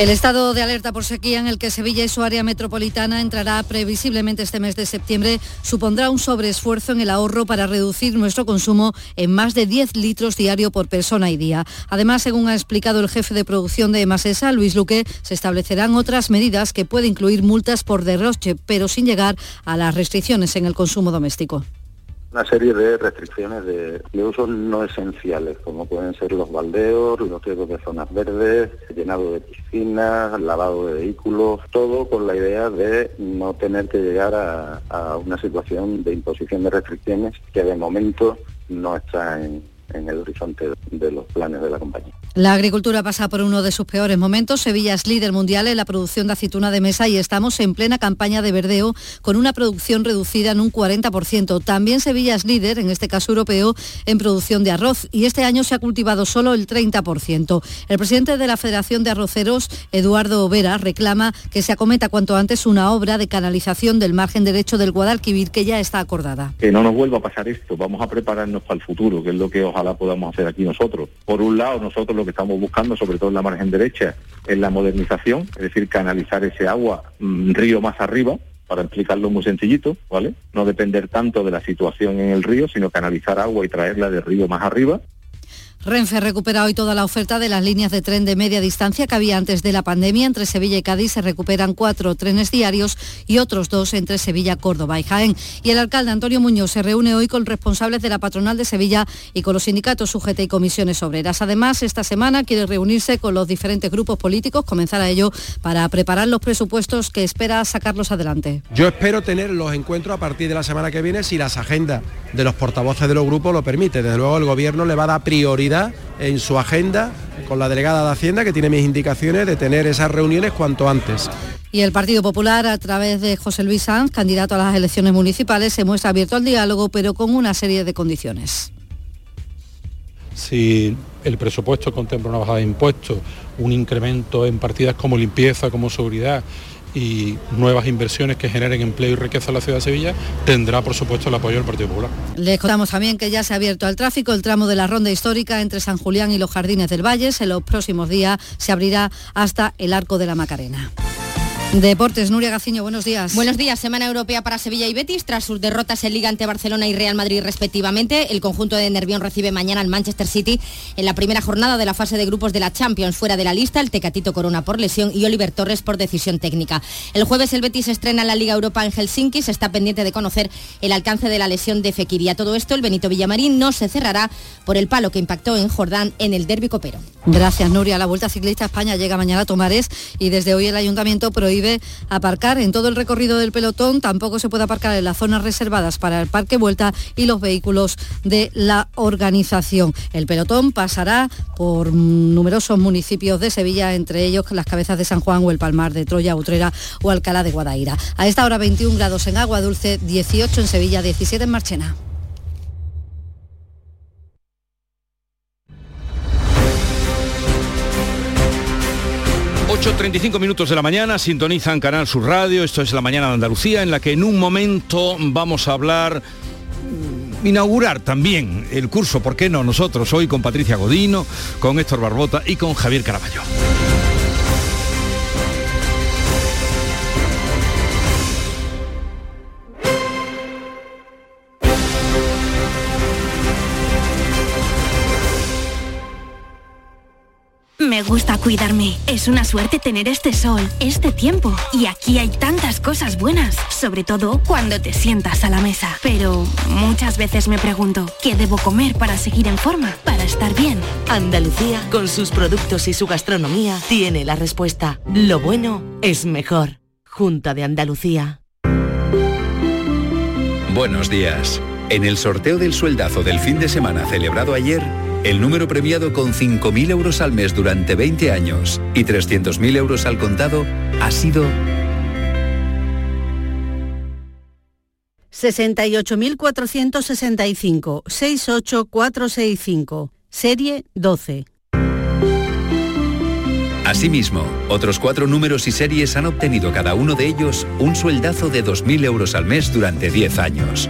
El estado de alerta por sequía en el que Sevilla y su área metropolitana entrará previsiblemente este mes de septiembre supondrá un sobreesfuerzo en el ahorro para reducir nuestro consumo en más de 10 litros diario por persona y día. Además, según ha explicado el jefe de producción de Masesa, Luis Luque, se establecerán otras medidas que pueden incluir multas por derroche, pero sin llegar a las restricciones en el consumo doméstico una serie de restricciones de, usos no esenciales, como pueden ser los baldeos, los riesgos de zonas verdes, llenado de piscinas, lavado de vehículos, todo con la idea de no tener que llegar a, una situación de imposición de restricciones que de momento no está en el horizonte de los planes de la compañía. La agricultura pasa por uno de sus peores momentos. Sevilla es líder mundial en la producción de aceituna de mesa y estamos en plena campaña de verdeo con una producción reducida en un 40%. También Sevilla es líder, en este caso europeo, en producción de arroz y este año se ha cultivado solo el 30%. El presidente de la Federación de Arroceros, Eduardo Vera, reclama que se acometa cuanto antes una obra de canalización del margen derecho del Guadalquivir que ya está acordada. Que no nos vuelva a pasar esto, vamos a prepararnos para el futuro, que es lo que ojalá podamos hacer aquí nosotros. Por un lado, nosotros lo que estamos buscando, sobre todo en la margen derecha, es la modernización, es decir, canalizar ese agua mm, río más arriba, para explicarlo muy sencillito, ¿vale? No depender tanto de la situación en el río, sino canalizar agua y traerla del río más arriba. Renfe recupera hoy toda la oferta de las líneas de tren de media distancia que había antes de la pandemia. Entre Sevilla y Cádiz se recuperan cuatro trenes diarios y otros dos entre Sevilla, Córdoba y Jaén. Y el alcalde Antonio Muñoz se reúne hoy con responsables de la patronal de Sevilla y con los sindicatos UGT y comisiones obreras. Además, esta semana quiere reunirse con los diferentes grupos políticos, comenzar a ello para preparar los presupuestos que espera sacarlos adelante. Yo espero tener los encuentros a partir de la semana que viene si las agendas de los portavoces de los grupos lo permiten. Desde luego el gobierno le va a dar prioridad en su agenda con la delegada de Hacienda, que tiene mis indicaciones de tener esas reuniones cuanto antes. Y el Partido Popular, a través de José Luis Sanz, candidato a las elecciones municipales, se muestra abierto al diálogo, pero con una serie de condiciones. Si el presupuesto contempla una bajada de impuestos, un incremento en partidas como limpieza, como seguridad, y nuevas inversiones que generen empleo y riqueza en la ciudad de Sevilla, tendrá por supuesto el apoyo del Partido Popular. Les contamos también que ya se ha abierto al tráfico el tramo de la ronda histórica entre San Julián y los Jardines del Valle. En los próximos días se abrirá hasta el Arco de la Macarena. Deportes, Nuria Gaciño, buenos días. Buenos días, semana europea para Sevilla y Betis, tras sus derrotas en Liga ante Barcelona y Real Madrid respectivamente. El conjunto de Nervión recibe mañana al Manchester City en la primera jornada de la fase de grupos de la Champions. Fuera de la lista, el Tecatito Corona por lesión y Oliver Torres por decisión técnica. El jueves el Betis estrena la Liga Europa en Helsinki, se está pendiente de conocer el alcance de la lesión de Fekir. a todo esto, el Benito Villamarín no se cerrará por el palo que impactó en Jordán en el derbi copero. Gracias, Nuria. La Vuelta Ciclista a España llega mañana a Tomares y desde hoy el Ayuntamiento prohíbe aparcar en todo el recorrido del pelotón, tampoco se puede aparcar en las zonas reservadas para el parque vuelta y los vehículos de la organización. El pelotón pasará por numerosos municipios de Sevilla, entre ellos las cabezas de San Juan o el Palmar de Troya, Utrera o Alcalá de Guadaira. A esta hora 21 grados en Agua Dulce, 18 en Sevilla, 17 en Marchena. 8.35 minutos de la mañana, sintonizan Canal Sur Radio, esto es la mañana de Andalucía, en la que en un momento vamos a hablar, mm, inaugurar también el curso, ¿por qué no? Nosotros hoy con Patricia Godino, con Héctor Barbota y con Javier Caraballo. 'Me gusta cuidarme. Es una suerte tener este sol, este tiempo. Y aquí hay tantas cosas buenas, sobre todo cuando te sientas a la mesa. Pero muchas veces me pregunto, ¿qué debo comer para seguir en forma, para estar bien? Andalucía, con sus productos y su gastronomía, tiene la respuesta. Lo bueno es mejor. Junta de Andalucía. Buenos días. En el sorteo del sueldazo del fin de semana celebrado ayer, el número premiado con 5.000 euros al mes durante 20 años y 300.000 euros al contado ha sido 68.465, 68465, serie 12. Asimismo, otros cuatro números y series han obtenido cada uno de ellos un sueldazo de 2.000 euros al mes durante 10 años.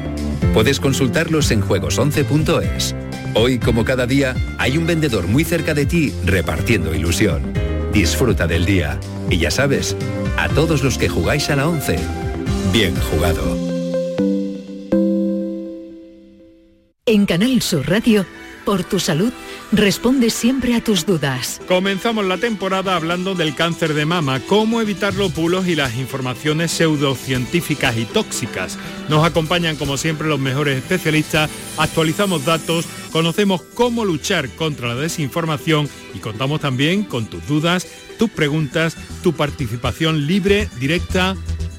Puedes consultarlos en juegos11.es. Hoy, como cada día, hay un vendedor muy cerca de ti repartiendo ilusión. Disfruta del día. Y ya sabes, a todos los que jugáis a la 11, bien jugado. En Canal Sur Radio, por tu salud, responde siempre a tus dudas. Comenzamos la temporada hablando del cáncer de mama, cómo evitar los bulos y las informaciones pseudocientíficas y tóxicas. Nos acompañan como siempre los mejores especialistas, actualizamos datos, conocemos cómo luchar contra la desinformación y contamos también con tus dudas, tus preguntas, tu participación libre, directa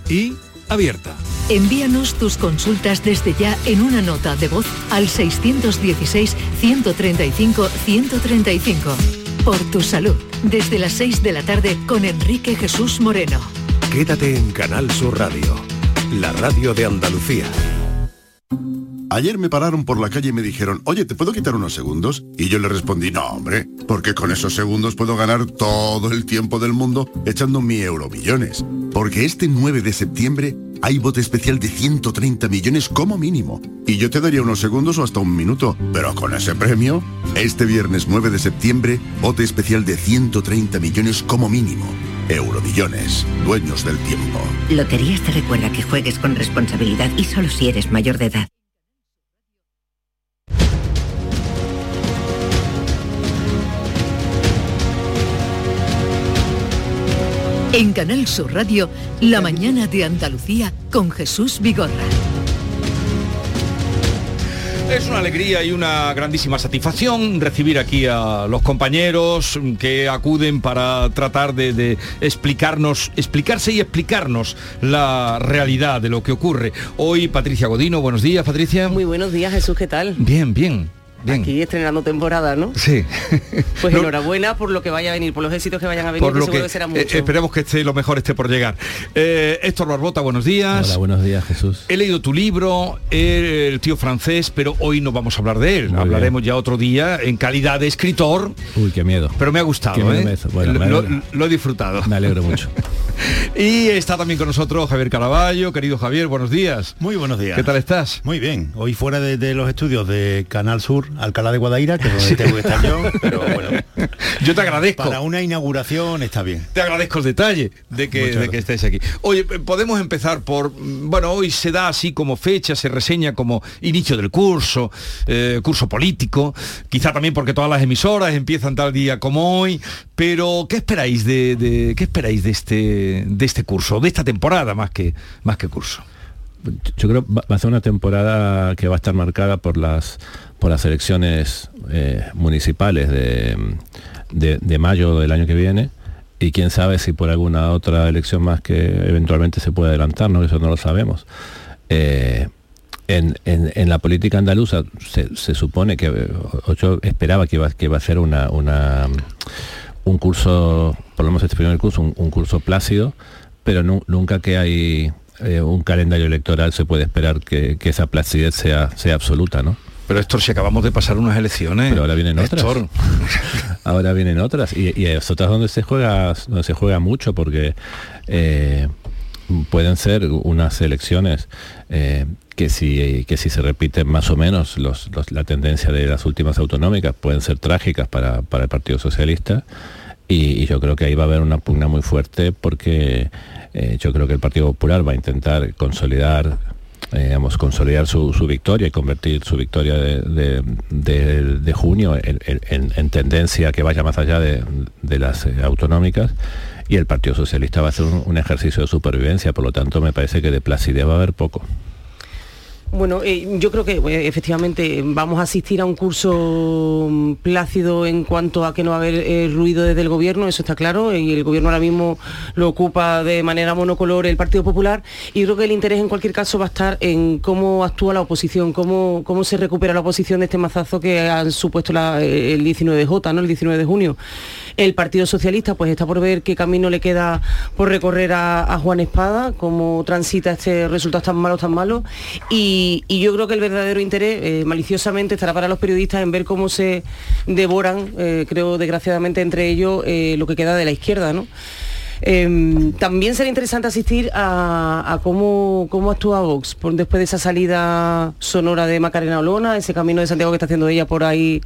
y abierta. Envíanos tus consultas desde ya en una nota de voz al 616-135-135. Por tu salud, desde las 6 de la tarde con Enrique Jesús Moreno. Quédate en Canal Sur Radio, la radio de Andalucía. Ayer me pararon por la calle y me dijeron, oye, ¿te puedo quitar unos segundos? Y yo le respondí, no, hombre, porque con esos segundos puedo ganar todo el tiempo del mundo echando mi euromillones. Porque este 9 de septiembre hay bote especial de 130 millones como mínimo. Y yo te daría unos segundos o hasta un minuto. Pero con ese premio, este viernes 9 de septiembre, bote especial de 130 millones como mínimo. Euromillones, dueños del tiempo. Loterías te recuerda que juegues con responsabilidad y solo si eres mayor de edad. En Canal Sur Radio, La mañana de Andalucía con Jesús Vigorra. Es una alegría y una grandísima satisfacción recibir aquí a los compañeros que acuden para tratar de, de, explicarnos, explicarse y explicarnos la realidad de lo que ocurre. Hoy Patricia Godino, buenos días Patricia. Muy buenos días Jesús, ¿qué tal? Bien, bien. Aquí estrenando temporada, ¿no? Sí. Pues enhorabuena por lo que vaya a venir, por los éxitos que vayan a venir, por lo que seguro que, que será eh, mucho. esperemos que esté lo mejor esté por llegar. Eh, Héctor Barbota, buenos días. Hola, buenos días, Jesús. He leído tu libro, El tío francés, pero hoy no vamos a hablar de él. Muy Hablaremos ya otro día en calidad de escritor. Uy, qué miedo. Pero me ha gustado, Qué miedo ¿eh? me hizo. Bueno, me lo, he disfrutado. Me alegro mucho. Y está también con nosotros Javier Caraballo. Querido Javier, buenos días. Muy buenos días. ¿Qué tal estás? Muy bien. Hoy fuera de, de los estudios de Canal Sur, Alcalá de Guadaira, que es donde tengo que estar yo, pero bueno. Yo te agradezco. Para una inauguración está bien. Te agradezco el detalle de que, de que estés aquí. Oye, podemos empezar por, mm, bueno, hoy se da así como fecha, se reseña como inicio del curso, eh, curso político, quizá también porque todas las emisoras empiezan tal día como hoy, pero ¿qué esperáis de, de- qué esperáis de este de este curso, de esta temporada más que más que curso? Yo creo va a ser una temporada que va a estar marcada por las por las elecciones eh, municipales de, de- mayo del año que viene y quién sabe si por alguna otra elección más que eventualmente se puede adelantar, ¿no? eso no lo sabemos. Eh, en, en- la política andaluza se, supone que, yo esperaba que iba, que iba a ser una, una, un curso, por lo menos este primer curso, un, curso plácido, pero nu- nunca que hay eh, un calendario electoral se puede esperar que, que esa placidez sea, sea absoluta, ¿no? Pero Héctor, si acabamos de pasar unas elecciones. Pero ahora vienen otras. Héctor. ahora vienen otras y, y es otras donde se juega donde se juega mucho porque eh, pueden ser unas elecciones eh, que si que si se repiten más o menos los- los- la tendencia de las últimas autonómicas pueden ser trágicas para, para el Partido Socialista y, yo creo que ahí va a haber una pugna muy fuerte porque eh, yo creo que el Partido Popular va a intentar consolidar eh, digamos, consolidar su, su victoria y convertir su victoria de, de- junio en, en- en tendencia que vaya más allá de, las autonómicas y el Partido Socialista va a hacer un, un ejercicio de supervivencia, por lo tanto me parece que de placidez va a haber poco. Bueno, eh, yo creo que eh, efectivamente vamos a asistir a un curso mm, plácido en cuanto a que no va a haber eh, ruido desde el gobierno, eso está claro, y el gobierno ahora mismo lo ocupa de manera monocolor el Partido Popular, y creo que el interés en cualquier caso va a estar en cómo actúa la oposición, cómo, cómo se recupera la oposición de este mazazo que han supuesto el 19J, ¿no? el 19 de junio. El Partido Socialista pues está por ver qué camino le queda por recorrer a, Juan Espada, cómo transita este resultado tan malo, tan malo. Y, y yo creo que el verdadero interés, eh, maliciosamente, estará para los periodistas en ver cómo se devoran, eh, creo desgraciadamente entre ellos, eh, lo que queda de la izquierda, ¿no? Eh, también será interesante asistir a, a cómo, cómo actúa Vox por- después de esa salida sonora de Macarena Olona, ese camino de Santiago que está haciendo ella por ahí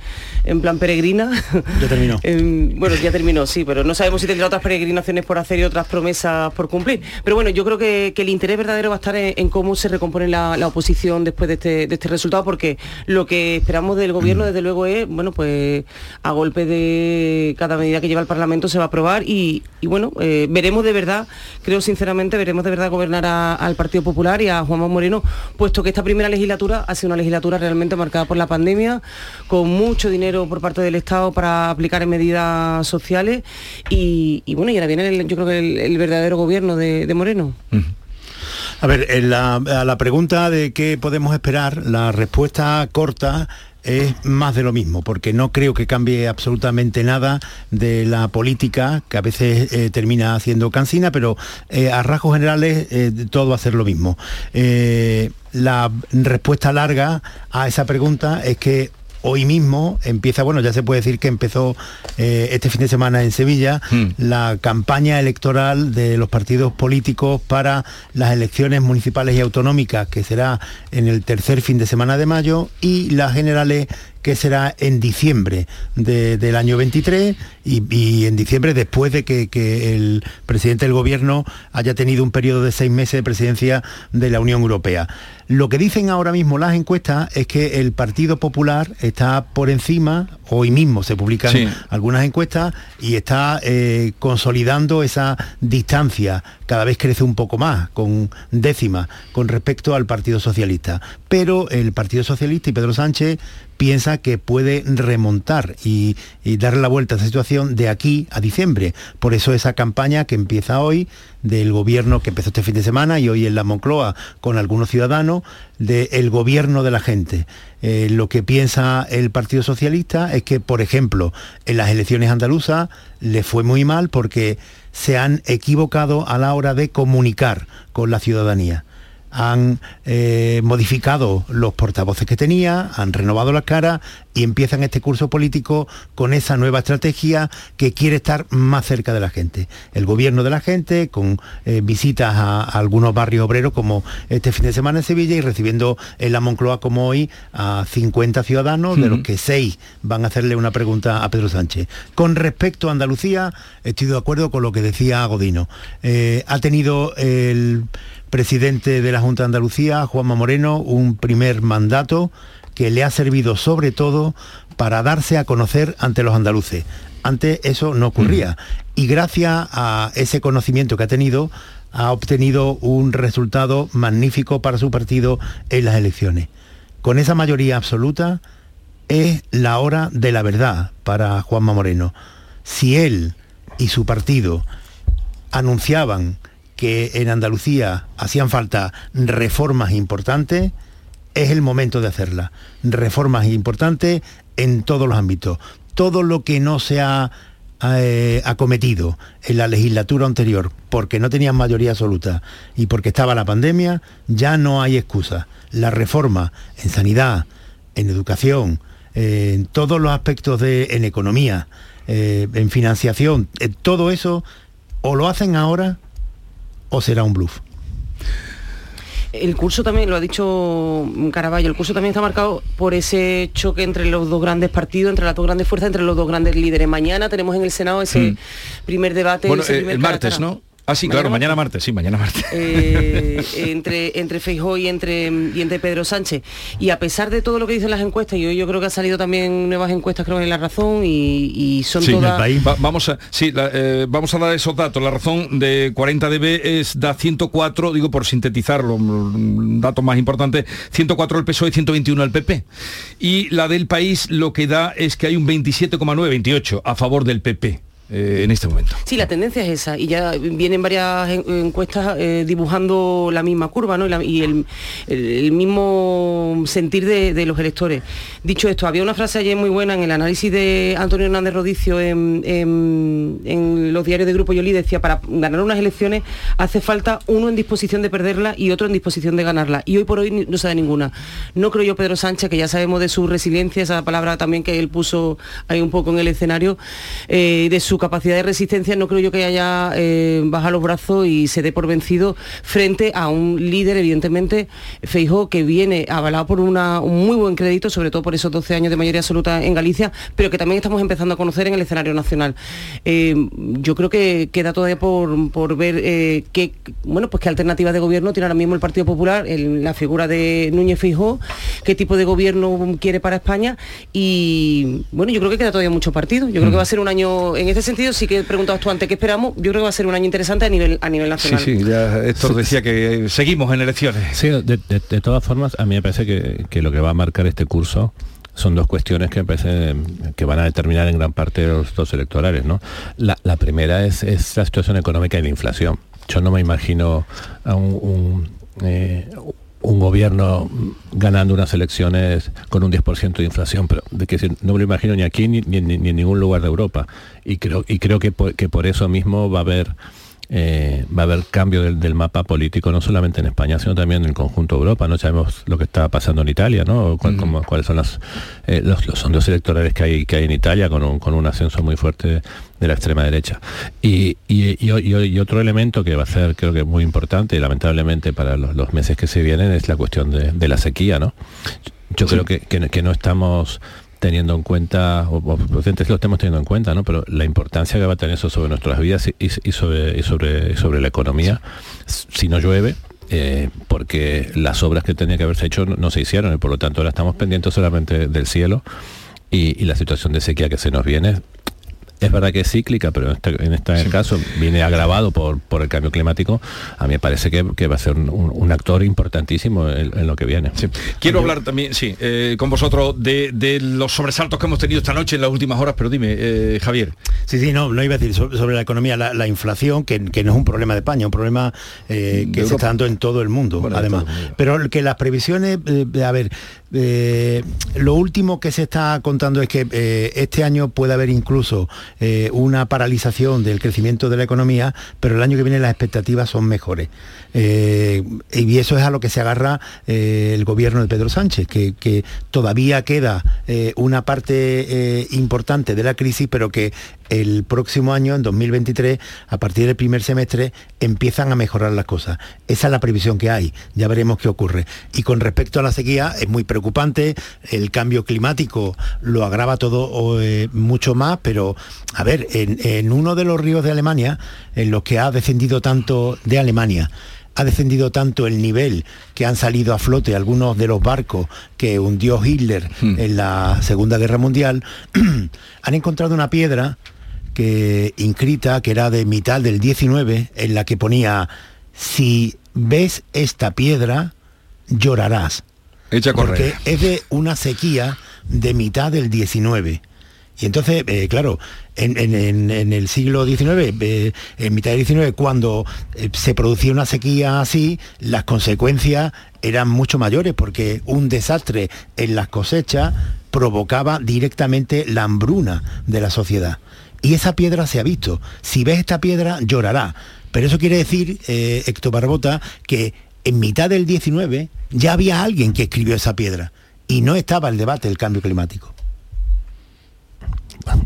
en plan peregrina. Ya terminó. Eh, bueno, ya terminó, sí, pero no sabemos si tendrá otras peregrinaciones por hacer y otras promesas por cumplir. Pero bueno, yo creo que, que el interés verdadero va a estar en, en cómo se recompone la, la oposición después de este, de este resultado, porque lo que esperamos del gobierno, desde luego, es, bueno, pues a golpe de cada medida que lleva el Parlamento se va a aprobar y, y bueno, eh, veremos de verdad, creo sinceramente, veremos de verdad gobernar al Partido Popular y a Juanma Moreno, puesto que esta primera legislatura ha sido una legislatura realmente marcada por la pandemia, con mucho dinero por parte del Estado para aplicar en medidas sociales y, bueno, y ahora viene el- yo creo que el, verdadero gobierno de, Moreno. A ver, en a la pregunta de qué podemos esperar, la respuesta corta es más de lo mismo, porque no creo que cambie absolutamente nada de la política, que a veces eh, termina siendo cansina, pero eh, a rasgos generales eh, todo va a ser lo mismo. La respuesta larga a esa pregunta es que hoy mismo empieza, bueno, ya se puede decir que empezó eh, este fin de semana en Sevilla la campaña electoral de los partidos políticos para las elecciones municipales y autonómicas, que será en el tercer fin de semana de mayo, y las generales que será en diciembre de- del año 23 y, y en diciembre después de que, que el presidente del gobierno haya tenido un periodo de seis meses de presidencia de la Unión Europea. Lo que dicen ahora mismo las encuestas es que el Partido Popular está por encima, hoy mismo se publican Sí. algunas encuestas y está eh, consolidando esa distancia, cada vez crece un poco más, con décima, con respecto al Partido Socialista. Pero el Partido Socialista y Pedro Sánchez piensa que puede remontar y, y darle la vuelta a esa situación de aquí a diciembre. Por eso esa campaña que empieza hoy del gobierno que empezó este fin de semana y hoy en la Moncloa con algunos ciudadanos del gobierno de la gente. Eh, lo que piensa el Partido Socialista es que, por ejemplo, en las elecciones andaluzas le fue muy mal porque se han equivocado a la hora de comunicar con la ciudadanía han eh, modificado los portavoces que tenía, han renovado las caras y empiezan este curso político con esa nueva estrategia que quiere estar más cerca de la gente. El gobierno de la gente, con eh, visitas a, a algunos barrios obreros como este fin de semana en Sevilla y recibiendo en la Moncloa como hoy a 50 ciudadanos, de los que seis van a hacerle una pregunta a Pedro Sánchez. Con respecto a Andalucía, estoy de acuerdo con lo que decía Godino. Eh, ha tenido el presidente de la Junta de Andalucía, Juanma Moreno, un primer mandato que le ha servido sobre todo para darse a conocer ante los andaluces. Antes eso no ocurría. Y gracias a ese conocimiento que ha tenido, ha obtenido un resultado magnífico para su partido en las elecciones. Con esa mayoría absoluta es la hora de la verdad para Juanma Moreno. Si él y su partido anunciaban que en Andalucía hacían falta reformas importantes, es el momento de hacerlas. Reformas importantes en todos los ámbitos. Todo lo que no se ha eh, acometido en la legislatura anterior porque no tenían mayoría absoluta y porque estaba la pandemia, ya no hay excusa. La reforma en sanidad, en educación, eh, en todos los aspectos de en economía, eh, en financiación, todo eso o lo hacen ahora o será un bluff. El curso también, lo ha dicho Caraballo, el curso también está marcado por ese choque entre los dos grandes partidos, entre las dos grandes fuerzas, entre los dos grandes líderes. Mañana tenemos en el Senado ese Mm. primer debate. Bueno, ese eh, primer el martes, cara. ¿no? Ah, sí, claro, mañana martes, sí, mañana martes. eh, entre, entre Feijó y entre, y entre Pedro Sánchez. Y a pesar de todo lo que dicen las encuestas, y hoy yo creo que han salido también nuevas encuestas, creo, en La Razón, y, y son Sí, todas... Va- vamos, a, sí, la- eh, vamos a dar esos datos. La razón de 40 dB es da 104, digo por sintetizarlo, mm, datos más importantes, 104 el PSOE y 121 el PP. Y la del país lo que da es que hay un 27,9, 28 a favor del PP eh, en este momento. Sí, la tendencia es esa y ya vienen varias en- encuestas eh, dibujando la misma curva ¿no? y, el, el- mismo sentir de, los electores. Dicho esto, había una frase ayer muy buena en el análisis de Antonio Hernández Rodicio en, en- los diarios de Grupo Yoli, decía, para ganar unas elecciones hace falta uno en disposición de perderla y otro en disposición de ganarla. Y hoy por hoy no da ninguna. No creo yo Pedro Sánchez, que ya sabemos de su resiliencia, esa palabra también que él puso ahí un poco en el escenario, eh, de su capacidad de resistencia, no creo yo que haya eh, bajado los brazos y se dé por vencido frente a un líder, evidentemente, Feijó, que viene avalado por una- un muy buen crédito, sobre todo por esos 12 años de mayoría absoluta en Galicia, pero que también estamos empezando a conocer en el escenario nacional. Eh, yo creo que queda todavía por, por ver eh, qué, bueno, pues qué alternativas de gobierno tiene ahora mismo el Partido Popular, el- la figura de Núñez Feijó, qué tipo de gobierno quiere para España y bueno, yo creo que queda todavía mucho partido. Yo creo que va a ser un año, en ese sentido sí que preguntabas tú antes qué esperamos, yo creo que va a ser un año interesante a nivel, a nivel Sí, nacional. sí, ya Héctor decía que seguimos en elecciones. Sí, de, de- de todas formas, a mí me parece que, que lo que va a marcar este curso son dos cuestiones que me parece que van a determinar en gran parte de los dos electorales. ¿no? La, la primera es, es la situación económica y la inflación. Yo no me imagino a un, un, eh, un gobierno ganando unas elecciones con un 10% de inflación, pero de que no me lo imagino ni aquí ni, en ningún lugar de Europa. Y creo, y creo que, que por eso mismo va a haber eh, va a haber cambio del, del mapa político no solamente en España sino también en el conjunto de Europa no sabemos lo que está pasando en Italia no Cuál- cómo- cuáles son las, eh, los, los sondeos electorales que hay que hay en Italia con un, con un ascenso muy fuerte de la extrema derecha y, y- y- otro elemento que va a ser creo que muy importante y lamentablemente para los, los meses que se vienen es la cuestión de, de la sequía no yo creo que, que, que no estamos teniendo en cuenta, o, lo estamos teniendo en cuenta, ¿no? Pero la importancia que va a tener eso sobre nuestras vidas y, sobre, y sobre, y sobre la economía, si no llueve, eh, porque las obras que tenía que haberse hecho no, se hicieron y por lo tanto ahora estamos pendientes solamente del cielo y la situación de sequía que se nos viene es verdad que es cíclica, pero en este, en este caso viene agravado por, por el cambio climático. A mí me parece que, que va a ser un, actor importantísimo en, en lo que viene. Quiero hablar también, sí, eh, con vosotros de, de los sobresaltos que hemos tenido esta noche en las últimas horas, pero dime, eh, Javier. Sí, sí, no, no iba a decir so- sobre la economía, la, la inflación, que, que no es un problema de España, un problema eh, que se está dando en todo el mundo, Bueno, además. todo el mundo. Pero que las previsiones, eh, a ver, eh, lo último que se está contando es que eh, este año puede haber incluso eh, una paralización del crecimiento de la economía, pero el año que viene las expectativas son mejores. Eh, y eso es a lo que se agarra eh, el gobierno de Pedro Sánchez, que, todavía queda eh, una parte importante de la crisis, pero que el próximo año, en 2023, a partir del primer semestre, empiezan a mejorar las cosas. Esa es la previsión que hay, ya veremos qué ocurre. Y con respecto a la sequía, es muy preocupante, el cambio climático lo agrava todo mucho más, pero a ver, en uno de los ríos de Alemania, en los que ha descendido tanto de Alemania, ha descendido tanto el nivel que han salido a flote algunos de los barcos que hundió Hitler en la Segunda Guerra Mundial, han encontrado una piedra que inscrita, que era de mitad del 19, en la que ponía, si ves esta piedra, llorarás. Echa a correr. Porque es de una sequía de mitad del 19. Y entonces, eh, claro, en, el siglo XIX, eh, en mitad del XIX, cuando eh, se producía una sequía así, las consecuencias eran mucho mayores, porque un desastre en las cosechas provocaba directamente la hambruna de la sociedad. Y esa piedra se ha visto. Si ves esta piedra, llorará. Pero eso quiere decir, Héctor Barbota, que en mitad del 19 ya había alguien que escribió esa piedra. Y no estaba el debate del cambio climático.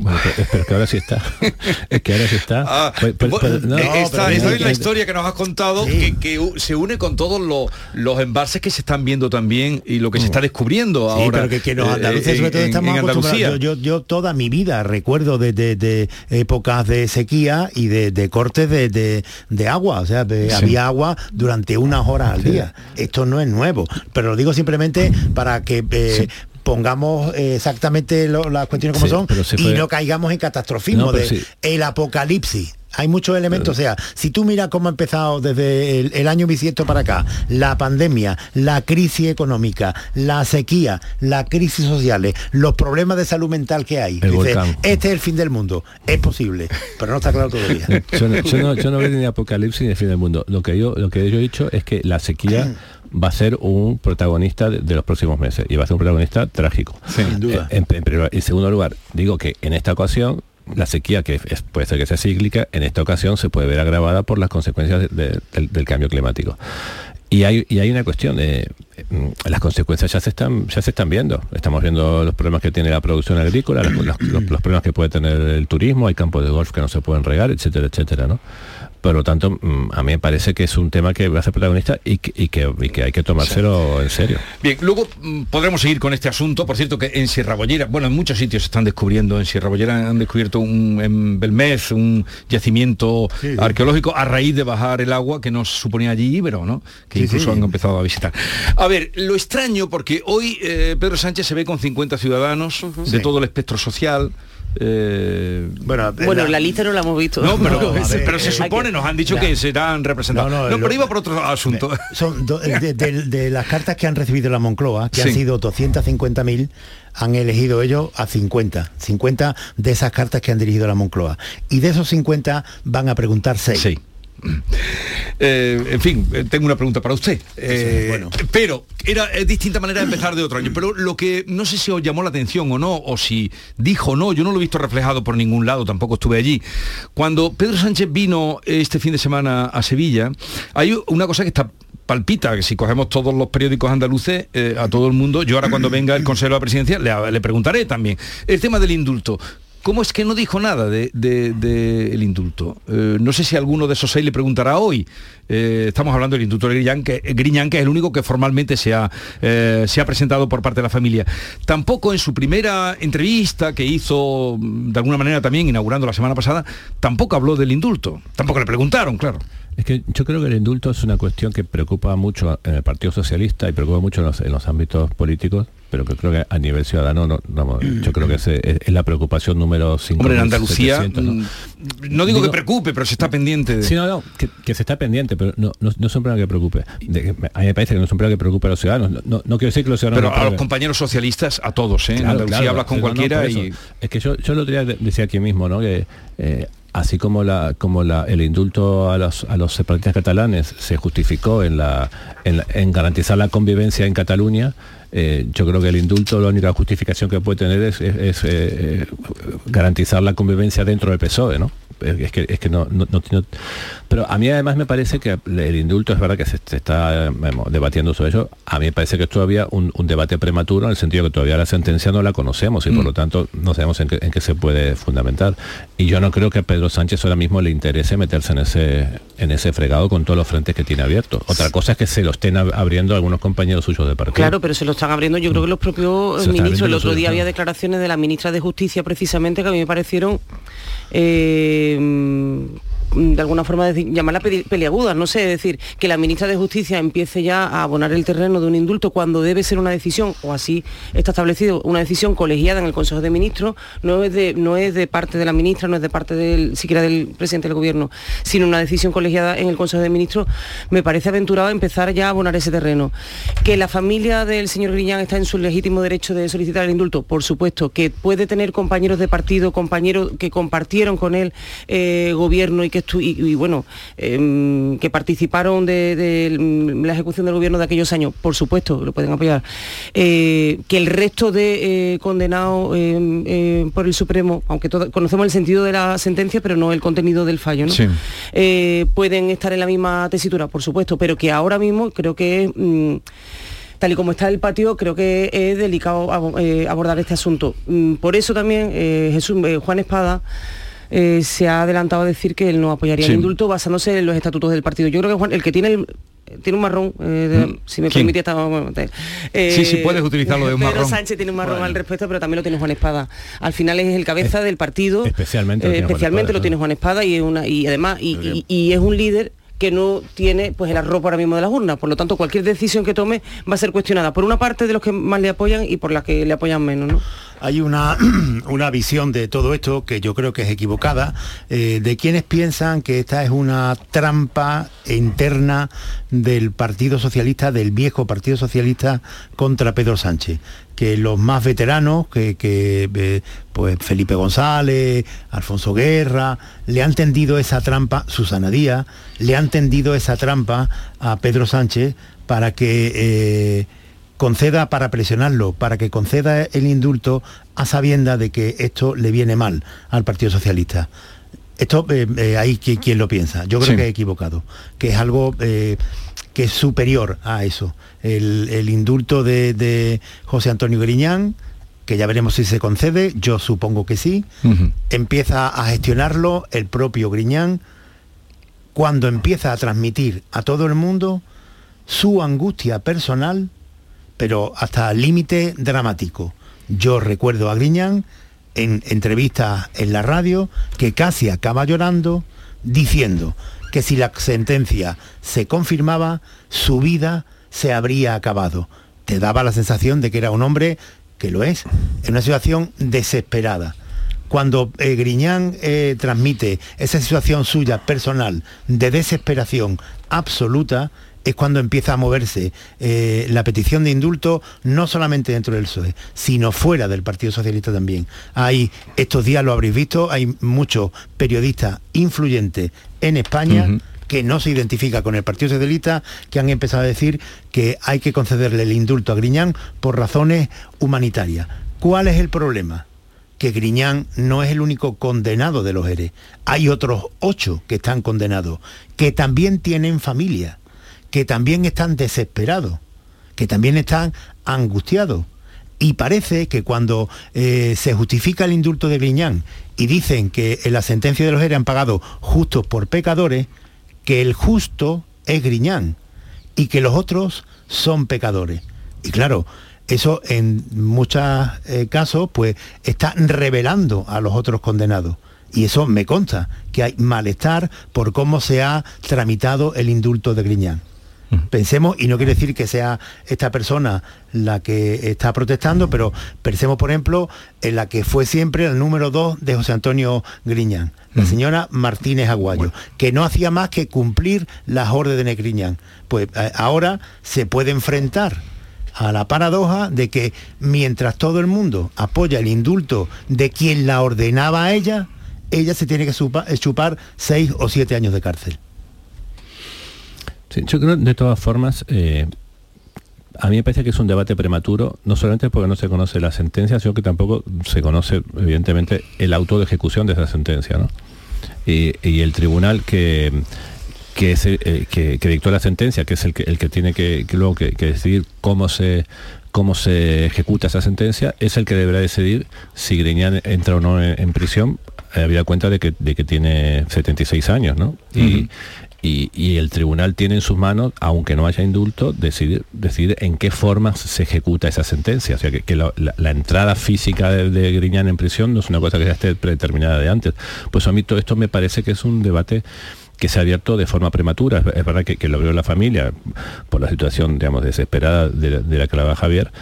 Bueno, pero, pero que ahora sí está. es que ahora sí está. Ah, Pues- pues- pues, pues, no, eh, esta, pero- esta es la historia que nos has contado, que, se une con todos los, los embalses que se están viendo también y lo que se está descubriendo Mm. Sí, ahora. pero que, que los eh, andaluces sobre todo en- estamos en acostumbrados. Andalucía. Yo, yo, yo toda mi vida recuerdo de, de- de épocas de sequía y de, de cortes de, de- de agua. O sea, de- Sí. había agua durante unas horas al día. Esto no es nuevo. Pero lo digo simplemente para que eh, pongamos eh, exactamente lo- las cuestiones como Sí, son y no caigamos en catastrofismo No, de sí. el apocalipsis. Hay muchos elementos, o sea, si tú miras cómo ha empezado desde el, el año bisiesto para acá, la pandemia, la crisis económica, la sequía, la crisis sociales, los problemas de salud mental que hay. El Dice, volcán. este es el fin del mundo. Es posible, pero no está claro todavía. Yo no, yo no- yo no veo ni apocalipsis ni el fin del mundo. Lo que yo, lo que yo he dicho es que la sequía va a ser un protagonista de, de los próximos meses y va a ser un protagonista trágico. Sin duda. Eh, En, en segundo lugar, digo que en esta ocasión la sequía, que es- puede ser que sea cíclica, en esta ocasión se puede ver agravada por las consecuencias de- de- del, del cambio climático. Y hay, y hay una cuestión de mm, las consecuencias ya se están ya se están viendo. Estamos viendo los problemas que tiene la producción agrícola, los- los problemas que puede tener el turismo, hay campos de golf que no se pueden regar, etcétera, etcétera, ¿no? Por lo tanto, mm, a mí me parece que es un tema que va a ser protagonista y que, y que, y que hay que tomárselo en serio. Bien, luego mm, podremos seguir con este asunto. Por cierto, que en Sierra Bollera, bueno, en muchos sitios se están descubriendo. En Sierra Bollera han descubierto un, en Belmez un yacimiento Sí, sí. arqueológico a raíz de bajar el agua que no se suponía allí Ibero, ¿no? Que Sí, incluso sí. han empezado a visitar. A ver, lo extraño, porque hoy eh, Pedro Sánchez se ve con 50 ciudadanos de Sí. todo el espectro social. Eh, Bueno, Bueno, la lista no la hemos visto. no, pero, No, a ver, pero se supone, que- nos han dicho Ya. que serán representados. No, No, no, pero lo- iba por otro asunto. Son do- de, de- de las cartas que han recibido la Moncloa, que Sí. han sido 250.000, han elegido ellos a 50. 50 de esas cartas que han dirigido la Moncloa. Y de esos 50 van a preguntar 6. Sí. Eh, en fin, eh, tengo una pregunta para usted. Eh, bueno. Pero era distinta manera de empezar de otro año. Pero lo que no sé si os llamó la atención o no, o si dijo o no, yo no lo he visto reflejado por ningún lado, tampoco estuve allí. Cuando Pedro Sánchez vino este fin de semana a Sevilla, hay una cosa que está palpita, que si cogemos todos los periódicos andaluces, eh, a todo el mundo, yo ahora cuando venga el Consejo de la Presidencia le, le preguntaré también. El tema del indulto. ¿Cómo es que no dijo nada del de, de indulto? Eh, no sé si alguno de esos seis le preguntará hoy. Eh, estamos hablando del indulto de que, Griñán, que es el único que formalmente se ha, eh, se ha presentado por parte de la familia. Tampoco en su primera entrevista que hizo, mm, de alguna manera también, inaugurando la semana pasada, tampoco habló del indulto. Tampoco le preguntaron, claro. Es que yo creo que el indulto es una cuestión que preocupa mucho en el Partido Socialista y preocupa mucho en los ámbitos políticos, pero que creo que a nivel ciudadano, no, no, yo creo que es, es la preocupación número 5. Hombre, en Andalucía, ¿no? mm, no digo, que preocupe, pero se está pendiente de... Sí, no, no, que, que se está pendiente, pero no, no, no es un problema que preocupe. De- a mí me parece que no es un problema que preocupe a los ciudadanos. No, quiero decir que los ciudadanos... Pero a los compañeros socialistas, a todos, ¿eh? en Claro, Andalucía claro, hablas con cualquiera y... Es que yo, yo día de- decía aquí mismo, ¿no? Que eh, así como, la, como la, el indulto a los, a los separatistas catalanes se justificó en, la, en, garantizar la convivencia en Cataluña, eh, yo creo que el indulto la única justificación que puede tener es, eh, garantizar la convivencia dentro del PSOE, ¿no? Es que, es que no, no, Pero a mí además me parece que el indulto es verdad que se, está debatiendo sobre ello. A mí me parece que es todavía un, debate prematuro en el sentido que todavía la sentencia no la conocemos y por mm. lo tanto no sabemos en qué, se puede fundamentar. Y yo no creo que a Pedro Sánchez ahora mismo le interese meterse en ese, en ese fregado con todos los frentes que tiene abiertos. Otra cosa es que se lo estén abriendo algunos compañeros suyos de partido. Claro, pero se lo están abriendo yo creo que los propios ministros. El otro día había declaraciones de la ministra de Justicia precisamente que a mí me parecieron eh, eh, de alguna forma decir, llamarla peleaguda, no sé, decir, que la ministra de Justicia empiece ya a abonar el terreno de un indulto cuando debe ser una decisión, o así está establecido, una decisión colegiada en el Consejo de Ministros, no es de, no es de parte de la ministra, no es de parte del, siquiera del presidente del gobierno, sino una decisión colegiada en el Consejo de Ministros, me parece aventurado empezar ya a abonar ese terreno. Que la familia del señor Griñán está en su legítimo derecho de solicitar el indulto, por supuesto, que puede tener compañeros de partido, compañeros que compartieron con él eh, gobierno y que y, bueno, em, que participaron de, la ejecución del gobierno de aquellos años, por supuesto, lo pueden apoyar. Eh, que el resto de eh, condenados em, em, por el Supremo, aunque conocemos el sentido de la sentencia, pero no el contenido del fallo, ¿no? Eh, pueden estar en la misma tesitura, por supuesto, pero que ahora mismo creo que mm, tal y como está el patio, creo que es delicado abordar este asunto. Mm, por eso también Jesús, Juan Espada eh, se ha adelantado a decir que él no apoyaría el indulto basándose en los estatutos del partido. Yo creo que Juan, el que tiene el, tiene un marrón, eh, mm. si me permite, eh, sí, sí, puedes utilizarlo de un Pedro Sánchez tiene un marrón al respecto, pero también lo tiene Juan Espada. Al final es el cabeza del partido. Especialmente, lo, especialmente lo tiene Juan Espada y, una, y además y, es un líder que no tiene pues el arroz ahora mismo de las urnas. Por lo tanto, cualquier decisión que tome va a ser cuestionada por una parte de los que más le apoyan y por las que le apoyan menos. ¿no? hay una, una visión de todo esto que yo creo que es equivocada, eh, de quienes piensan que esta es una trampa interna del Partido Socialista, del viejo Partido Socialista contra Pedro Sánchez que los más veteranos, que, eh, pues Felipe González, Alfonso Guerra, le han tendido esa trampa, Susana Díaz, le han tendido esa trampa a Pedro Sánchez para que eh, conceda para presionarlo, para que conceda el indulto a sabienda de que esto le viene mal al Partido Socialista. Esto eh, eh, hay quien, lo piensa. Yo creo que he equivocado, que es algo eh, que es superior a eso. El, indulto de, José Antonio Griñán, que ya veremos si se concede, yo supongo que sí, empieza a gestionarlo el propio Griñán cuando empieza a transmitir a todo el mundo su angustia personal pero hasta límite dramático. Yo recuerdo a Griñán en entrevistas en la radio que casi acaba llorando diciendo que si la sentencia se confirmaba, su vida se habría acabado. Te daba la sensación de que era un hombre, que lo es, en una situación desesperada. Cuando eh, Griñán eh, transmite esa situación suya personal de desesperación absoluta, es cuando empieza a moverse eh, la petición de indulto, no solamente dentro del PSOE, sino fuera del Partido Socialista también. Hay, estos días lo habréis visto, hay muchos periodistas influyentes en España. Que no se identifica con el Partido Socialista, que han empezado a decir que hay que concederle el indulto a Griñán por razones humanitarias. ¿Cuál es el problema? que Griñán no es el único condenado de los ERE. Hay otros ocho que están condenados, que también tienen familia que también están desesperados, que también están angustiados. Y parece que cuando eh, se justifica el indulto de Griñán y dicen que en la sentencia de los ERE han pagado justos por pecadores, que el justo es Griñán y que los otros son pecadores. Y claro, eso en muchos eh, casos pues está revelando a los otros condenados. Y eso me consta, que hay malestar por cómo se ha tramitado el indulto de Griñán. Pensemos, y no quiere decir que sea esta persona la que está protestando, pero pensemos, por ejemplo, en la que fue siempre el número dos de José Antonio Griñán, la señora Martínez Aguayo, que no hacía más que cumplir las órdenes de Griñán. Pues eh, ahora se puede enfrentar a la paradoja de que mientras todo el mundo apoya el indulto de quien la ordenaba a ella, ella se tiene que eh, chupar seis o siete años de cárcel. Sí, yo creo, de todas formas, eh, a mí me parece que es un debate prematuro, no solamente porque no se conoce la sentencia, sino que tampoco se conoce, evidentemente, el auto de ejecución de esa sentencia, ¿no? Y, el tribunal que, que, es el- eh, que, dictó la sentencia, que es el que, el que tiene que, luego que, decidir cómo se cómo se ejecuta esa sentencia, es el que deberá decidir si Griñán entra o no en, en prisión, habida cuenta de que, de que tiene 76 años, ¿no? Y, y, el tribunal tiene en sus manos, aunque no haya indulto, decidir, decidir en qué forma se ejecuta esa sentencia. O sea, que, la, la- la entrada física de, Griñán en prisión no es una cosa que ya esté predeterminada de antes. Pues a mí todo esto me parece que es un debate que se ha abierto de forma prematura. Es, verdad que, lo abrió la familia por la situación, digamos, desesperada de, la- de la que hablaba Javier,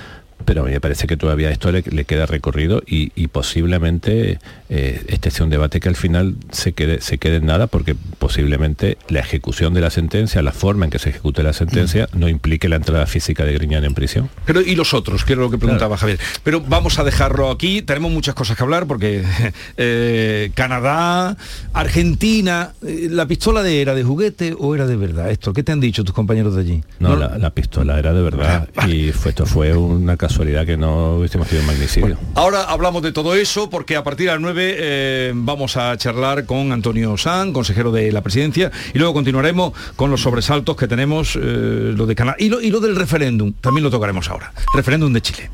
pero a mí me parece que todavía esto le, le queda recorrido y, y posiblemente eh, este sea un debate que al final se quede, se quede en nada porque posiblemente la ejecución de la sentencia, la forma en que se ejecute la sentencia, no implique la entrada física de Griñán en prisión. Pero y los otros, que era lo que preguntaba Javier. Pero vamos a dejarlo aquí, tenemos muchas cosas que hablar porque eh, Canadá, Argentina, eh, ¿la pistola de era de juguete o era de verdad? Esto, ¿qué te han dicho tus compañeros de allí? No, la, la pistola era de verdad y fue, esto fue una casualidad que no hubiésemos sido un magnicidio. Ahora hablamos de todo eso porque a partir de las 9 eh, vamos a charlar con Antonio San, consejero de la presidencia, y luego continuaremos con los sobresaltos que tenemos, eh, lo de Canadá y lo, y lo del referéndum, también lo tocaremos ahora. Referéndum de Chile.